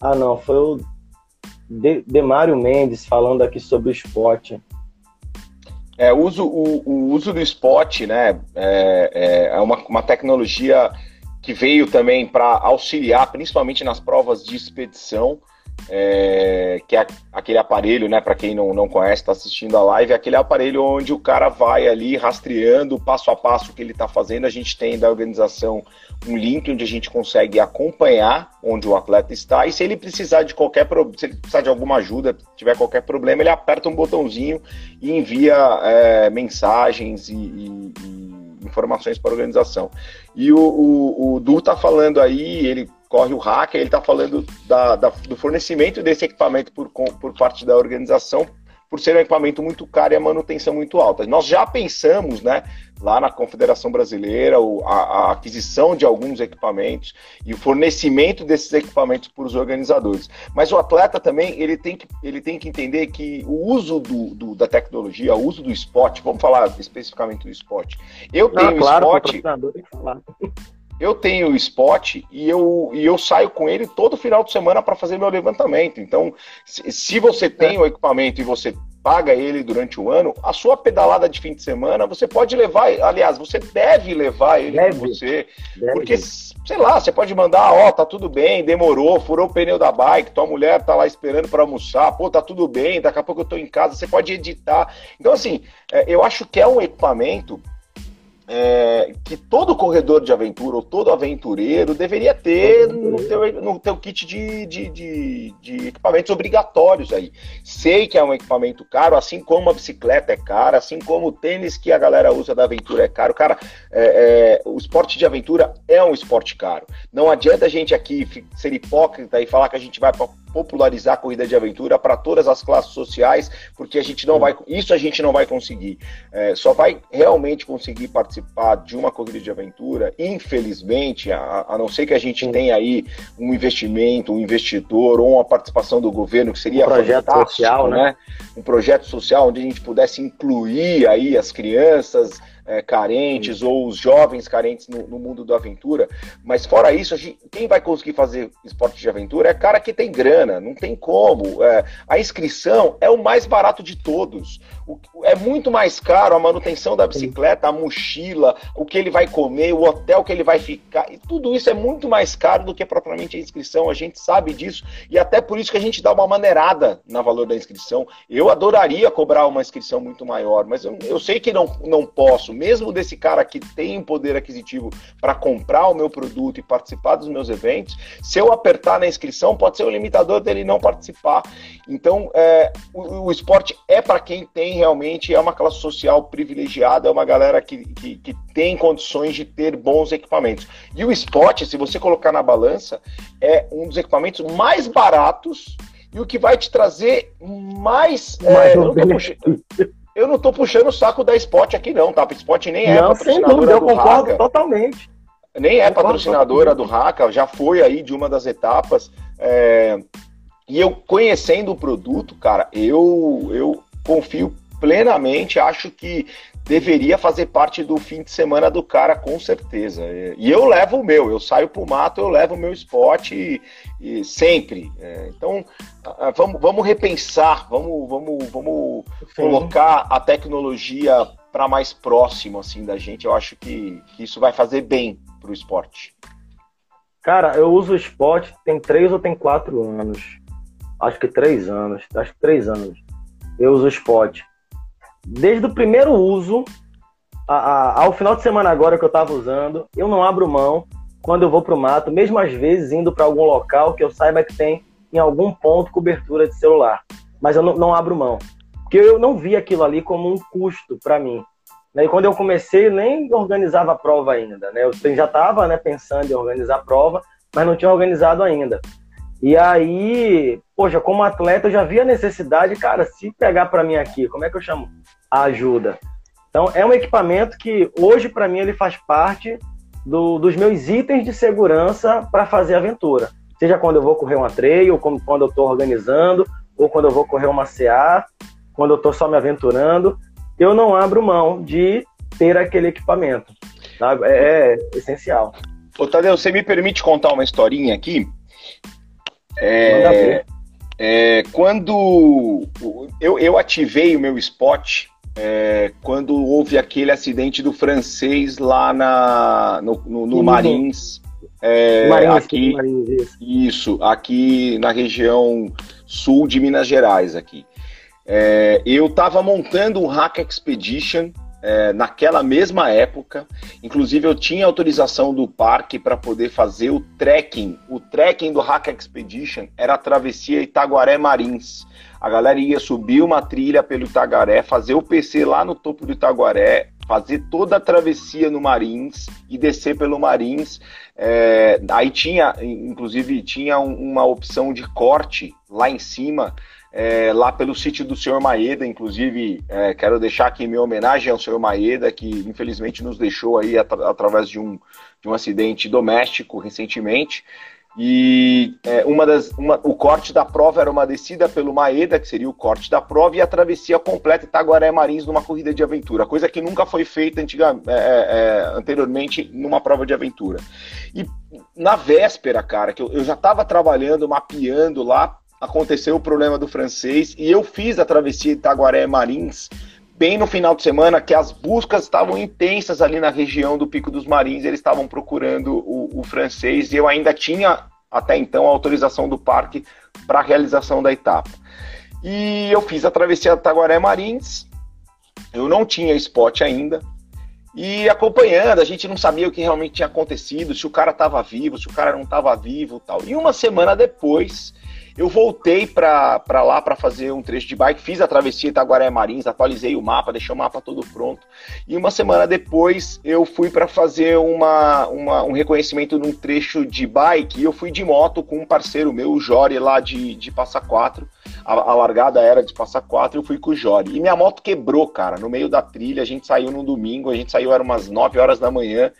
Ah, não, foi o De Demário Mendes falando aqui sobre o esporte. É, uso, o, o uso do spot, né, é, é, é uma, uma tecnologia que veio também para auxiliar, principalmente nas provas de expedição, é, que é aquele aparelho, né, para quem não, não conhece, está assistindo a live, é aquele aparelho onde o cara vai ali rastreando passo a passo o que ele está fazendo. A gente tem da organização um link onde a gente consegue acompanhar onde o atleta está e se ele precisar de qualquer se ele precisar de alguma ajuda, tiver qualquer problema, ele aperta um botãozinho e envia é, mensagens e, e, e informações para a organização. E o, o, o Du está falando aí, ele corre o hacker, ele está falando da, da, do fornecimento desse equipamento por, por parte da organização, por ser um equipamento muito caro e a manutenção muito alta. Nós já pensamos, né, lá na Confederação Brasileira, a, a aquisição de alguns equipamentos e o fornecimento desses equipamentos para os organizadores. Mas o atleta também ele tem que, ele tem que entender que o uso do, do da tecnologia, o uso do esporte, vamos falar especificamente do esporte. Eu tenho ah, claro, esporte. Eu tenho o spot e eu, e eu saio com ele todo final de semana para fazer meu levantamento. Então, se, se você tem é. o equipamento e você paga ele durante o ano, a sua pedalada de fim de semana, você pode levar, aliás, você deve levar ele deve. com você, deve. porque, sei lá, você pode mandar, ó, oh, tá tudo bem, demorou, furou o pneu da bike, tua mulher tá lá esperando para almoçar, pô, tá tudo bem, daqui a pouco eu tô em casa, você pode editar. Então, assim, é, eu acho que é um equipamento é, que todo corredor de aventura ou todo aventureiro deveria ter no teu, no teu kit de, de, de, de, equipamentos obrigatórios aí. Sei que é um equipamento caro, assim como a bicicleta é cara, assim como o tênis que a galera usa da aventura é caro. Cara, é, é, o esporte de aventura é um esporte caro. Não adianta a gente aqui ser hipócrita e falar que a gente vai para popularizar a corrida de aventura para todas as classes sociais, porque a gente não vai, isso a gente não vai conseguir. É, só vai realmente conseguir participar de uma corrida de aventura, infelizmente, a, a não ser que a gente tenha aí um investimento, um investidor ou uma participação do governo que seria um projeto social, né? né? Um projeto social onde a gente pudesse incluir aí as crianças, é, carentes Sim. ou os jovens carentes no, no, mundo da aventura. Mas fora isso, gente, quem vai conseguir fazer esporte de aventura é cara que tem grana, não tem como. É, a inscrição é o mais barato de todos. É muito mais caro a manutenção da bicicleta, a mochila, o que ele vai comer, o hotel que ele vai ficar. E tudo isso é muito mais caro do que propriamente a inscrição. A gente sabe disso e até por isso que a gente dá uma maneirada na valor da inscrição. Eu adoraria cobrar uma inscrição muito maior, mas eu, eu sei que não, não posso mesmo desse cara que tem poder aquisitivo para comprar o meu produto e participar dos meus eventos, se eu apertar na inscrição, pode ser o limitador dele não participar. Então, é, o, o, esporte é para quem tem realmente, é uma classe social privilegiada, é uma galera que, que, que tem condições de ter bons equipamentos. E o esporte, se você colocar na balança, é um dos equipamentos mais baratos e o que vai te trazer mais. mais é, eu, não puxando, eu, não tô puxando o saco da Spot aqui, não, tá? A Spot nem é não, patrocinadora dúvida, eu concordo totalmente. Nem é patrocinadora do Haka, já foi aí de uma das etapas. É, e eu conhecendo o produto, cara, eu, eu confio plenamente, acho que deveria fazer parte do fim de semana do cara, com certeza. E eu levo o meu, eu saio pro mato, eu levo o meu spot e, sempre. É, então, vamos, vamos repensar, vamos, vamos, vamos colocar a tecnologia para mais próximo assim da gente. Eu acho que, que isso vai fazer bem pro esporte. Cara, eu uso o spot tem três ou tem quatro anos. Acho que três anos. Acho que três anos. Eu uso o spot desde o primeiro uso a, a, ao final de semana agora que eu estava usando, eu não abro mão quando eu vou para o mato, mesmo às vezes indo para algum local que eu saiba que tem em algum ponto cobertura de celular. Mas eu não, não abro mão. Porque eu não vi aquilo ali como um custo para mim. Né? E quando eu comecei, eu nem organizava a prova ainda. Né? Eu já estava né, pensando em organizar a prova, mas não tinha organizado ainda. E aí, poxa, como atleta, eu já vi a necessidade, cara, se pegar para mim aqui, como é que eu chamo? A ajuda. Então, é um equipamento que hoje, para mim, ele faz parte do, dos meus itens de segurança para fazer aventura. Seja quando eu vou correr uma trail, ou quando eu estou organizando, ou quando eu vou correr uma CA, quando eu estou só me aventurando, eu não abro mão de ter aquele equipamento. Sabe? É, é essencial. Ô, Tadeu, você me permite contar uma historinha aqui? É, é, quando eu, eu ativei o meu spot é, quando houve aquele acidente do francês lá na, no, no, no Marins. É, Marins, aqui, Marins, isso. isso. aqui na região sul de Minas Gerais aqui. É, eu estava montando um Hack Expedition é, naquela mesma época. Inclusive, eu tinha autorização do parque para poder fazer o trekking. O trekking do Hack Expedition era a travessia Itaguaré Marins. A galera ia subir uma trilha pelo Itaguaré, fazer o PC lá no topo do Itaguaré, fazer toda a travessia no Marins e descer pelo Marins. É, aí tinha, inclusive, tinha uma opção de corte lá em cima é, lá pelo sítio do senhor Maeda, inclusive é, quero deixar aqui minha homenagem ao senhor Maeda, que infelizmente nos deixou aí atra através de um, de um acidente doméstico recentemente. E é, uma das, uma, o corte da prova era uma descida pelo Maeda, que seria o corte da prova, e a travessia completa Itaguaré Marins numa corrida de aventura, coisa que nunca foi feita antiga, é, é, anteriormente numa prova de aventura. E na véspera, cara, que eu, eu já estava trabalhando, mapeando lá aconteceu o problema do francês e eu fiz a travessia Itaguaré Marins bem no final de semana, que as buscas estavam intensas ali na região do Pico dos Marins, eles estavam procurando o, o francês e eu ainda tinha até então a autorização do parque para a realização da etapa. E eu fiz a travessia Itaguaré Marins, eu não tinha spot ainda, e acompanhando, a gente não sabia o que realmente tinha acontecido, se o cara estava vivo, se o cara não estava vivo tal. E uma semana depois, eu voltei para lá para fazer um trecho de bike, fiz a travessia Itaguaré Marins, atualizei o mapa, deixei o mapa todo pronto. E uma semana depois eu fui para fazer uma, uma, um reconhecimento num trecho de bike e eu fui de moto com um parceiro meu, o Jori, lá de, de Passa Quatro. A, a, largada era de Passa Quatro, eu fui com o Jori. E minha moto quebrou, cara, no meio da trilha. A gente saiu no domingo, a gente saiu, era umas 9 horas da manhã,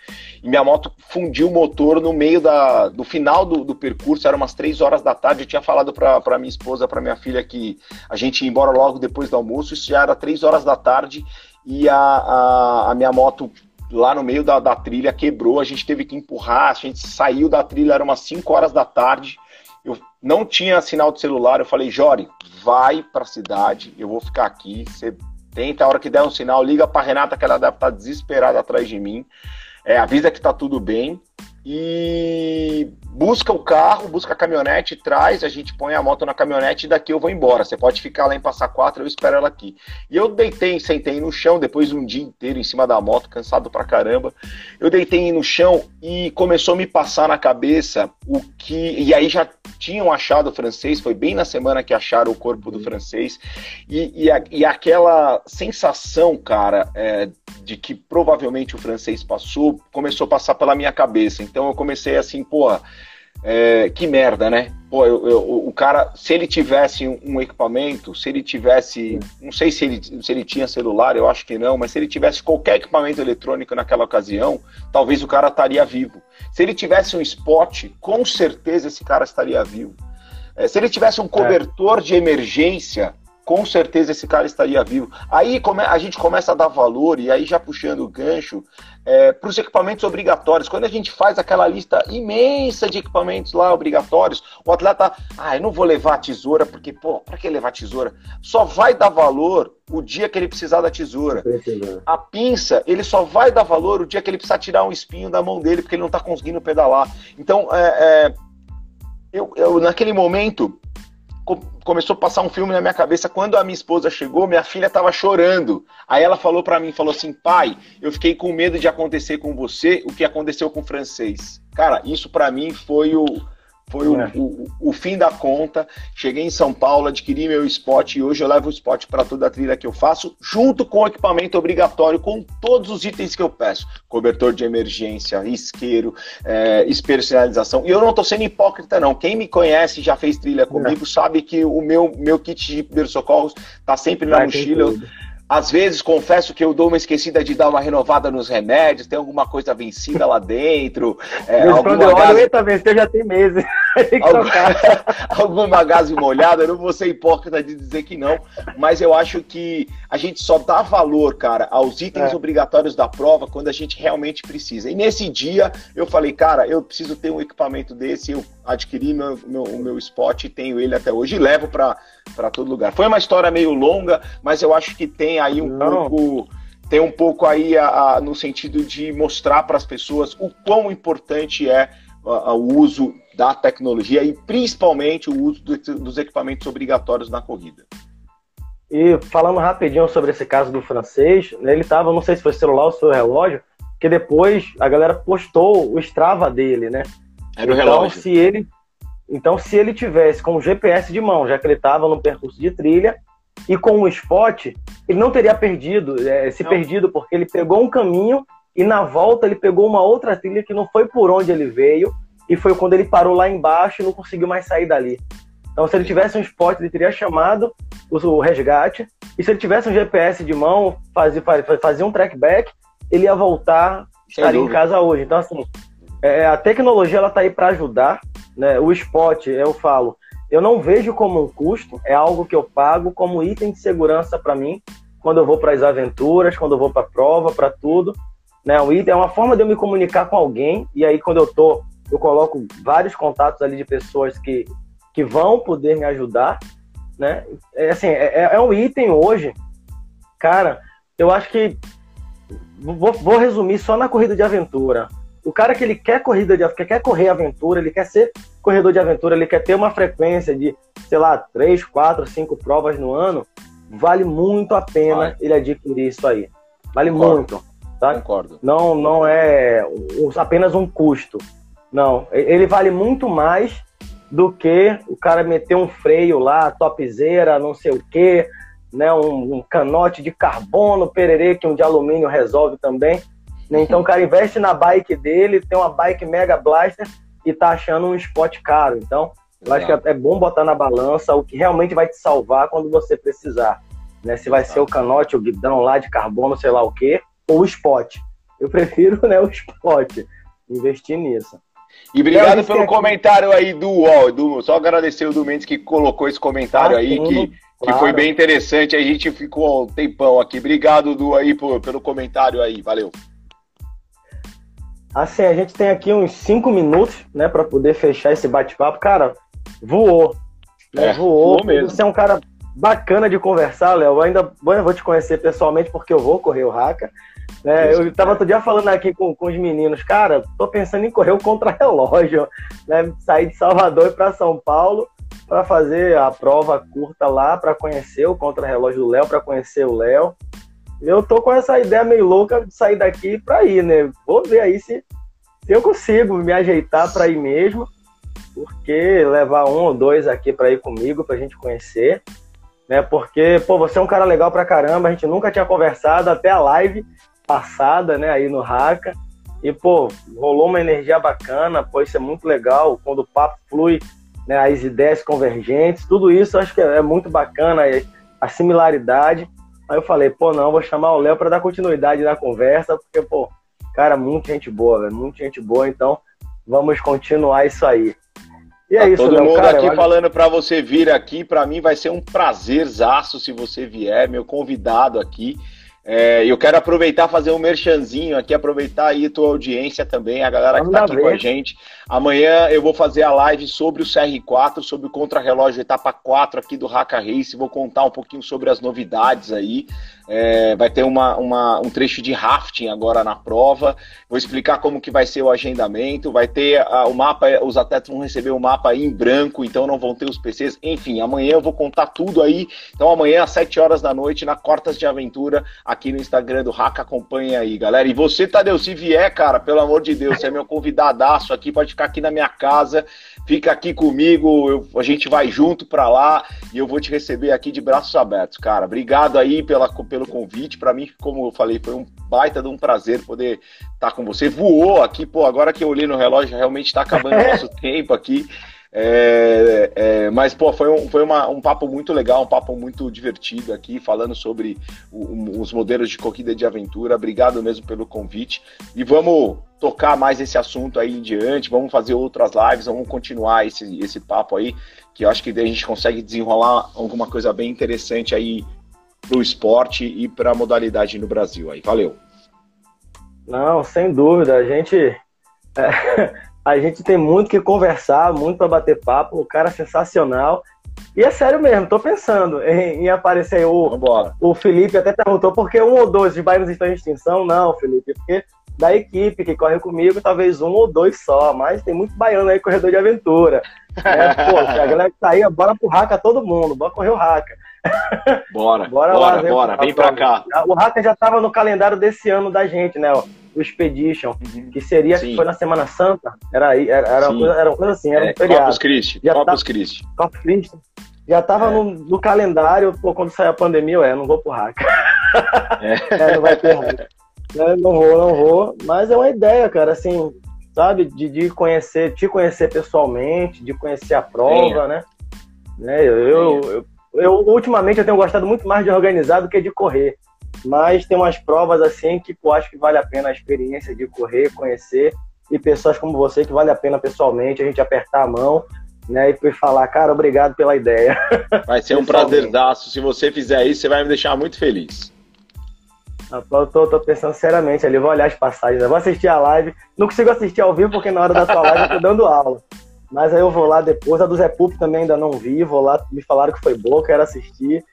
e minha moto fundiu o motor no meio da, do final do, do percurso, era umas 3 horas da tarde. Eu tinha falado falado para minha esposa, para minha filha que a gente ia embora logo depois do almoço. Isso já era três horas da tarde e a, a, a minha moto lá no meio da, da, trilha quebrou. A gente teve que empurrar. A gente saiu da trilha, era umas 5 horas da tarde. Não tinha sinal de celular. Eu falei, Jori, vai para a cidade. Eu vou ficar aqui. Você tenta, a hora que der um sinal, liga para Renata que ela deve estar tá desesperada atrás de mim. É, avisa que está tudo bem. E busca o carro, busca a caminhonete, traz, a gente põe a moto na caminhonete e daqui eu vou embora. Você pode ficar lá em Passar Quatro, eu espero ela aqui. E eu deitei, sentei no chão, depois de um dia inteiro em cima da moto, cansado pra caramba. Eu deitei no chão e começou a me passar na cabeça o que. E aí já tinham achado o francês, foi bem na semana que acharam o corpo do francês. E, e, a, e aquela sensação, cara, é, de que provavelmente o francês passou, começou a passar pela minha cabeça. Então eu comecei assim, pô, é, que merda, né? Pô, eu, eu, o cara, se ele tivesse um equipamento, se ele tivesse, não sei se ele, se ele tinha celular, eu acho que não, mas se ele tivesse qualquer equipamento eletrônico naquela ocasião, talvez o cara estaria vivo. Se ele tivesse um spot, com certeza esse cara estaria vivo. É, se ele tivesse um cobertor é. de emergência, com certeza esse cara estaria vivo. Aí a gente começa a dar valor, e aí já puxando o gancho, é, para os equipamentos obrigatórios. Quando a gente faz aquela lista imensa de equipamentos lá obrigatórios, o atleta, ah, eu não vou levar a tesoura, porque, pô, para que levar a tesoura? Só vai dar valor o dia que ele precisar da tesoura. A pinça, ele só vai dar valor o dia que ele precisar tirar um espinho da mão dele, porque ele não está conseguindo pedalar. Então, é, é eu, eu, naquele momento, começou a passar um filme na minha cabeça. Quando a minha esposa chegou, minha filha estava chorando. Aí ela falou para mim, falou assim, pai, eu fiquei com medo de acontecer com você o que aconteceu com o francês. Cara, isso para mim foi o foi o, é. o, o, fim da conta. Cheguei em São Paulo, adquiri meu spot e hoje eu levo o spot para toda a trilha que eu faço, junto com o equipamento obrigatório, com todos os itens que eu peço: cobertor de emergência, isqueiro, é, especialização. E eu não estou sendo hipócrita, não. Quem me conhece já fez trilha comigo é. sabe que o meu, meu kit de primeiros socorros está sempre na Vai mochila. Às vezes, confesso que eu dou uma esquecida de dar uma renovada nos remédios, tem alguma coisa vencida lá dentro. É, quando eu olho, eita, venceu já tem meses. *laughs* tem *laughs* alguma gase molhada, eu não vou ser hipócrita de dizer que não, mas eu acho que a gente só dá valor, cara, aos itens é. obrigatórios da prova quando a gente realmente precisa. E nesse dia, eu falei, cara, eu preciso ter um equipamento desse, eu adquiri meu, meu, o meu spot e tenho ele até hoje e levo para todo lugar. Foi uma história meio longa, mas eu acho que tem aí um Não. pouco tem um pouco aí a, a, no sentido de mostrar para as pessoas o quão importante é a, o uso da tecnologia e principalmente o uso do, dos equipamentos obrigatórios na corrida. E falando rapidinho sobre esse caso do francês, né, ele estava, não sei se foi celular ou se foi relógio, que depois a galera postou o Strava dele, né? Era o então, relógio. Se ele, então, se ele tivesse com o GPS de mão, já que ele estava no percurso de trilha, e com o spot, ele não teria perdido, é, se não. perdido, porque ele pegou um caminho e na volta ele pegou uma outra trilha que não foi por onde ele veio, e foi quando ele parou lá embaixo e não conseguiu mais sair dali. Então, se ele tivesse um spot, ele teria chamado o resgate, e se ele tivesse um GPS de mão, fazia, fazia um trackback, ele ia voltar, estaria em casa hoje. Então, assim, é, a tecnologia ela está aí para ajudar. Né? O spot, eu falo, eu não vejo como um custo, é algo que eu pago como item de segurança para mim quando eu vou para as aventuras, quando eu vou para prova, para tudo. Né? O item é uma forma de eu me comunicar com alguém e aí quando eu tô, eu coloco vários contatos ali de pessoas que, que vão poder me ajudar, né? É assim, é, é um item hoje, cara. Eu acho que vou, vou resumir só na corrida de aventura. O cara que ele quer corrida de que quer correr aventura, ele quer ser corredor de aventura, ele quer ter uma frequência de, sei lá, três, quatro, cinco provas no ano, vale muito a pena Vai. ele adquirir isso aí. Vale Concordo. muito. Tá? Concordo. Não, não é apenas um custo. Não, ele vale muito mais do que o cara meter um freio lá, topzera, não sei o quê, né, um, um canote de carbono, pererê, que um de alumínio resolve também. Né? Então o cara investe na bike dele, tem uma bike Mega Blaster e tá achando um spot caro. Então, eu acho que é bom botar na balança o que realmente vai te salvar quando você precisar. Né? Se vai ser o canote, o guidão lá de carbono, sei lá o quê, ou o spot. Eu prefiro *laughs* né, o spot. Investir nisso. E obrigado pelo comentário aí do, ó, do. Só agradecer o do Mendes que colocou esse comentário ah, aí, sim, que, claro. que foi bem interessante. A gente ficou um tempão aqui. Obrigado, Du, aí, por, pelo comentário aí. Valeu. Assim, a gente tem aqui uns cinco minutos, né, para poder fechar esse bate-papo. Cara, voou. Né? É, voou. voou mesmo. Você é um cara bacana de conversar, Léo. Ainda vou te conhecer pessoalmente porque eu vou correr o Raca. É, eu estava outro dia falando aqui com, com os meninos, cara, tô pensando em correr o contra-relógio, *laughs* né? Sair de Salvador e para São Paulo para fazer a prova curta lá, para conhecer o contra-relógio do Léo, para conhecer o Léo. Eu tô com essa ideia meio louca de sair daqui para ir, né? Vou ver aí se, se eu consigo me ajeitar para ir mesmo, porque levar um ou dois aqui para ir comigo, para a gente conhecer né? Porque, pô, você é um cara legal pra caramba, a gente nunca tinha conversado até a live passada, né, aí no Raca. E, pô, rolou uma energia bacana, pô, isso é muito legal, quando o papo flui, né, as ideias convergentes, tudo isso acho que é muito bacana, a similaridade. Aí eu falei, pô, não, vou chamar o Léo para dar continuidade na conversa, porque, pô, cara, muita gente boa, velho, muita gente boa, então vamos continuar isso aí. E é tá isso, todo Léo, mundo cara, aqui falando para você vir aqui, para mim vai ser um prazerzaço se você vier, meu convidado aqui. É, eu quero aproveitar fazer um merchanzinho aqui, aproveitar aí a tua audiência também, a galera Vamos que está aqui com a gente. Amanhã eu vou fazer a live sobre o CR4, sobre o contrarrelógio etapa 4 aqui do Haka Race. Vou contar um pouquinho sobre as novidades aí. É, vai ter uma, uma, um trecho de rafting agora na prova. Vou explicar como que vai ser o agendamento. Vai ter a, o mapa, os atletas vão receber o mapa em branco, então não vão ter os PCs. Enfim, amanhã eu vou contar tudo aí. Então amanhã às 7 horas da noite na Cortas de Aventura aqui no Instagram do Raca, acompanha aí, galera. E você, Tadeu, se vier, cara, pelo amor de Deus, você é meu convidadaço aqui, pode ficar aqui na minha casa, fica aqui comigo, eu, a gente vai junto pra lá e eu vou te receber aqui de braços abertos, cara. Obrigado aí pela, pelo convite. Para mim, como eu falei, foi um baita de um prazer poder estar tá com você. Voou aqui, pô, agora que eu olhei no relógio, realmente está acabando o nosso *laughs* tempo aqui. É, é, mas, pô, foi, um, foi uma, um papo muito legal, um papo muito divertido aqui, falando sobre o, os modelos de corrida de aventura. Obrigado mesmo pelo convite. E vamos tocar mais esse assunto aí em diante, vamos fazer outras lives, vamos continuar esse, esse papo aí, que eu acho que a gente consegue desenrolar alguma coisa bem interessante aí para o esporte e para a modalidade no Brasil aí. Valeu. Não, sem dúvida. A gente, é, *laughs* a gente tem muito que conversar, muito para bater papo. O cara é sensacional. E é sério mesmo, tô pensando em, em aparecer o, o Felipe até perguntou por que um ou dois de baianos estão em extinção. Não, Felipe, porque da equipe que corre comigo, talvez um ou dois só, mas tem muito baiano aí, corredor de aventura. É, *laughs* pô, a galera que tá aí, bora pro Raca todo mundo, bora correr o Raca. Bora, bora, bora, bora vem pra cá. O Hacker já tava no calendário desse ano da gente, né? O Expedition, uhum. que seria, que foi na Semana Santa, era, era, era, uma, coisa, era uma coisa assim, era é, um feriado. Corpus Christi, já Corpus Christi. Corpus Christi. Já tava é. no, no, calendário, pô, quando sair a pandemia, eu, é, não vou pro Hacker. É. *laughs* é. não vai ter Hacker. É, não vou, não vou, mas é uma ideia, cara, assim, sabe, de, de conhecer, te conhecer pessoalmente, de conhecer a prova, né? né? Eu, eu, eu, eu, ultimamente eu tenho gostado muito mais de organizar do que de correr. Mas tem umas provas assim que eu acho que vale a pena a experiência de correr, conhecer. E pessoas como você que vale a pena pessoalmente a gente apertar a mão né, e falar, cara, obrigado pela ideia. *laughs* Vai ser um prazerzaço. Se você fizer isso, você vai me deixar muito feliz. Eu tô, tô pensando seriamente ali, vou olhar as passagens, vou assistir a live. Não consigo assistir ao vivo porque na hora da sua live eu tô dando aula. Mas aí eu vou lá depois. A do Zé Pup também ainda não vi. Vou lá, me falaram que foi boa, quero assistir.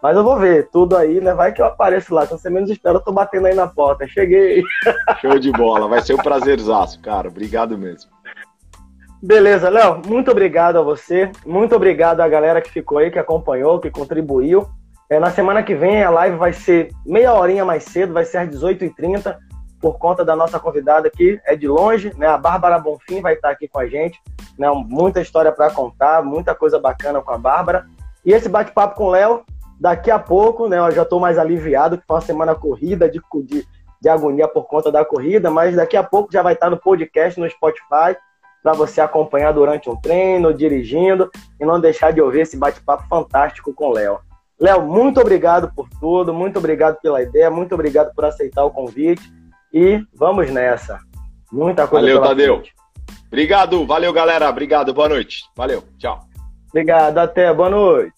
Mas eu vou ver tudo aí, né? Vai que eu apareço lá. Quando você menos espera, eu tô batendo aí na porta. Cheguei. *laughs* Show de bola. Vai ser um prazerzaço, cara. Obrigado mesmo. Beleza, Léo. Muito obrigado a você. Muito obrigado à galera que ficou aí, que acompanhou, que contribuiu. É, na semana que vem a live vai ser meia horinha mais cedo, vai ser às 18h30 por conta da nossa convidada aqui, é de longe, né? A Bárbara Bonfim vai estar aqui com a gente, né? Muita história para contar, muita coisa bacana com a Bárbara. E esse bate-papo com o Léo, daqui a pouco, né? Eu já estou mais aliviado, que foi uma semana corrida de, de, de agonia por conta da corrida, mas daqui a pouco já vai estar no podcast, no Spotify, para você acompanhar durante um treino, dirigindo, e não deixar de ouvir esse bate-papo fantástico com o Léo. Léo, muito obrigado por tudo, muito obrigado pela ideia, muito obrigado por aceitar o convite. E vamos nessa. Muita coisa Valeu, Tadeu. Frente. Obrigado, valeu, galera. Obrigado, boa noite. Valeu, tchau. Obrigado, até, boa noite.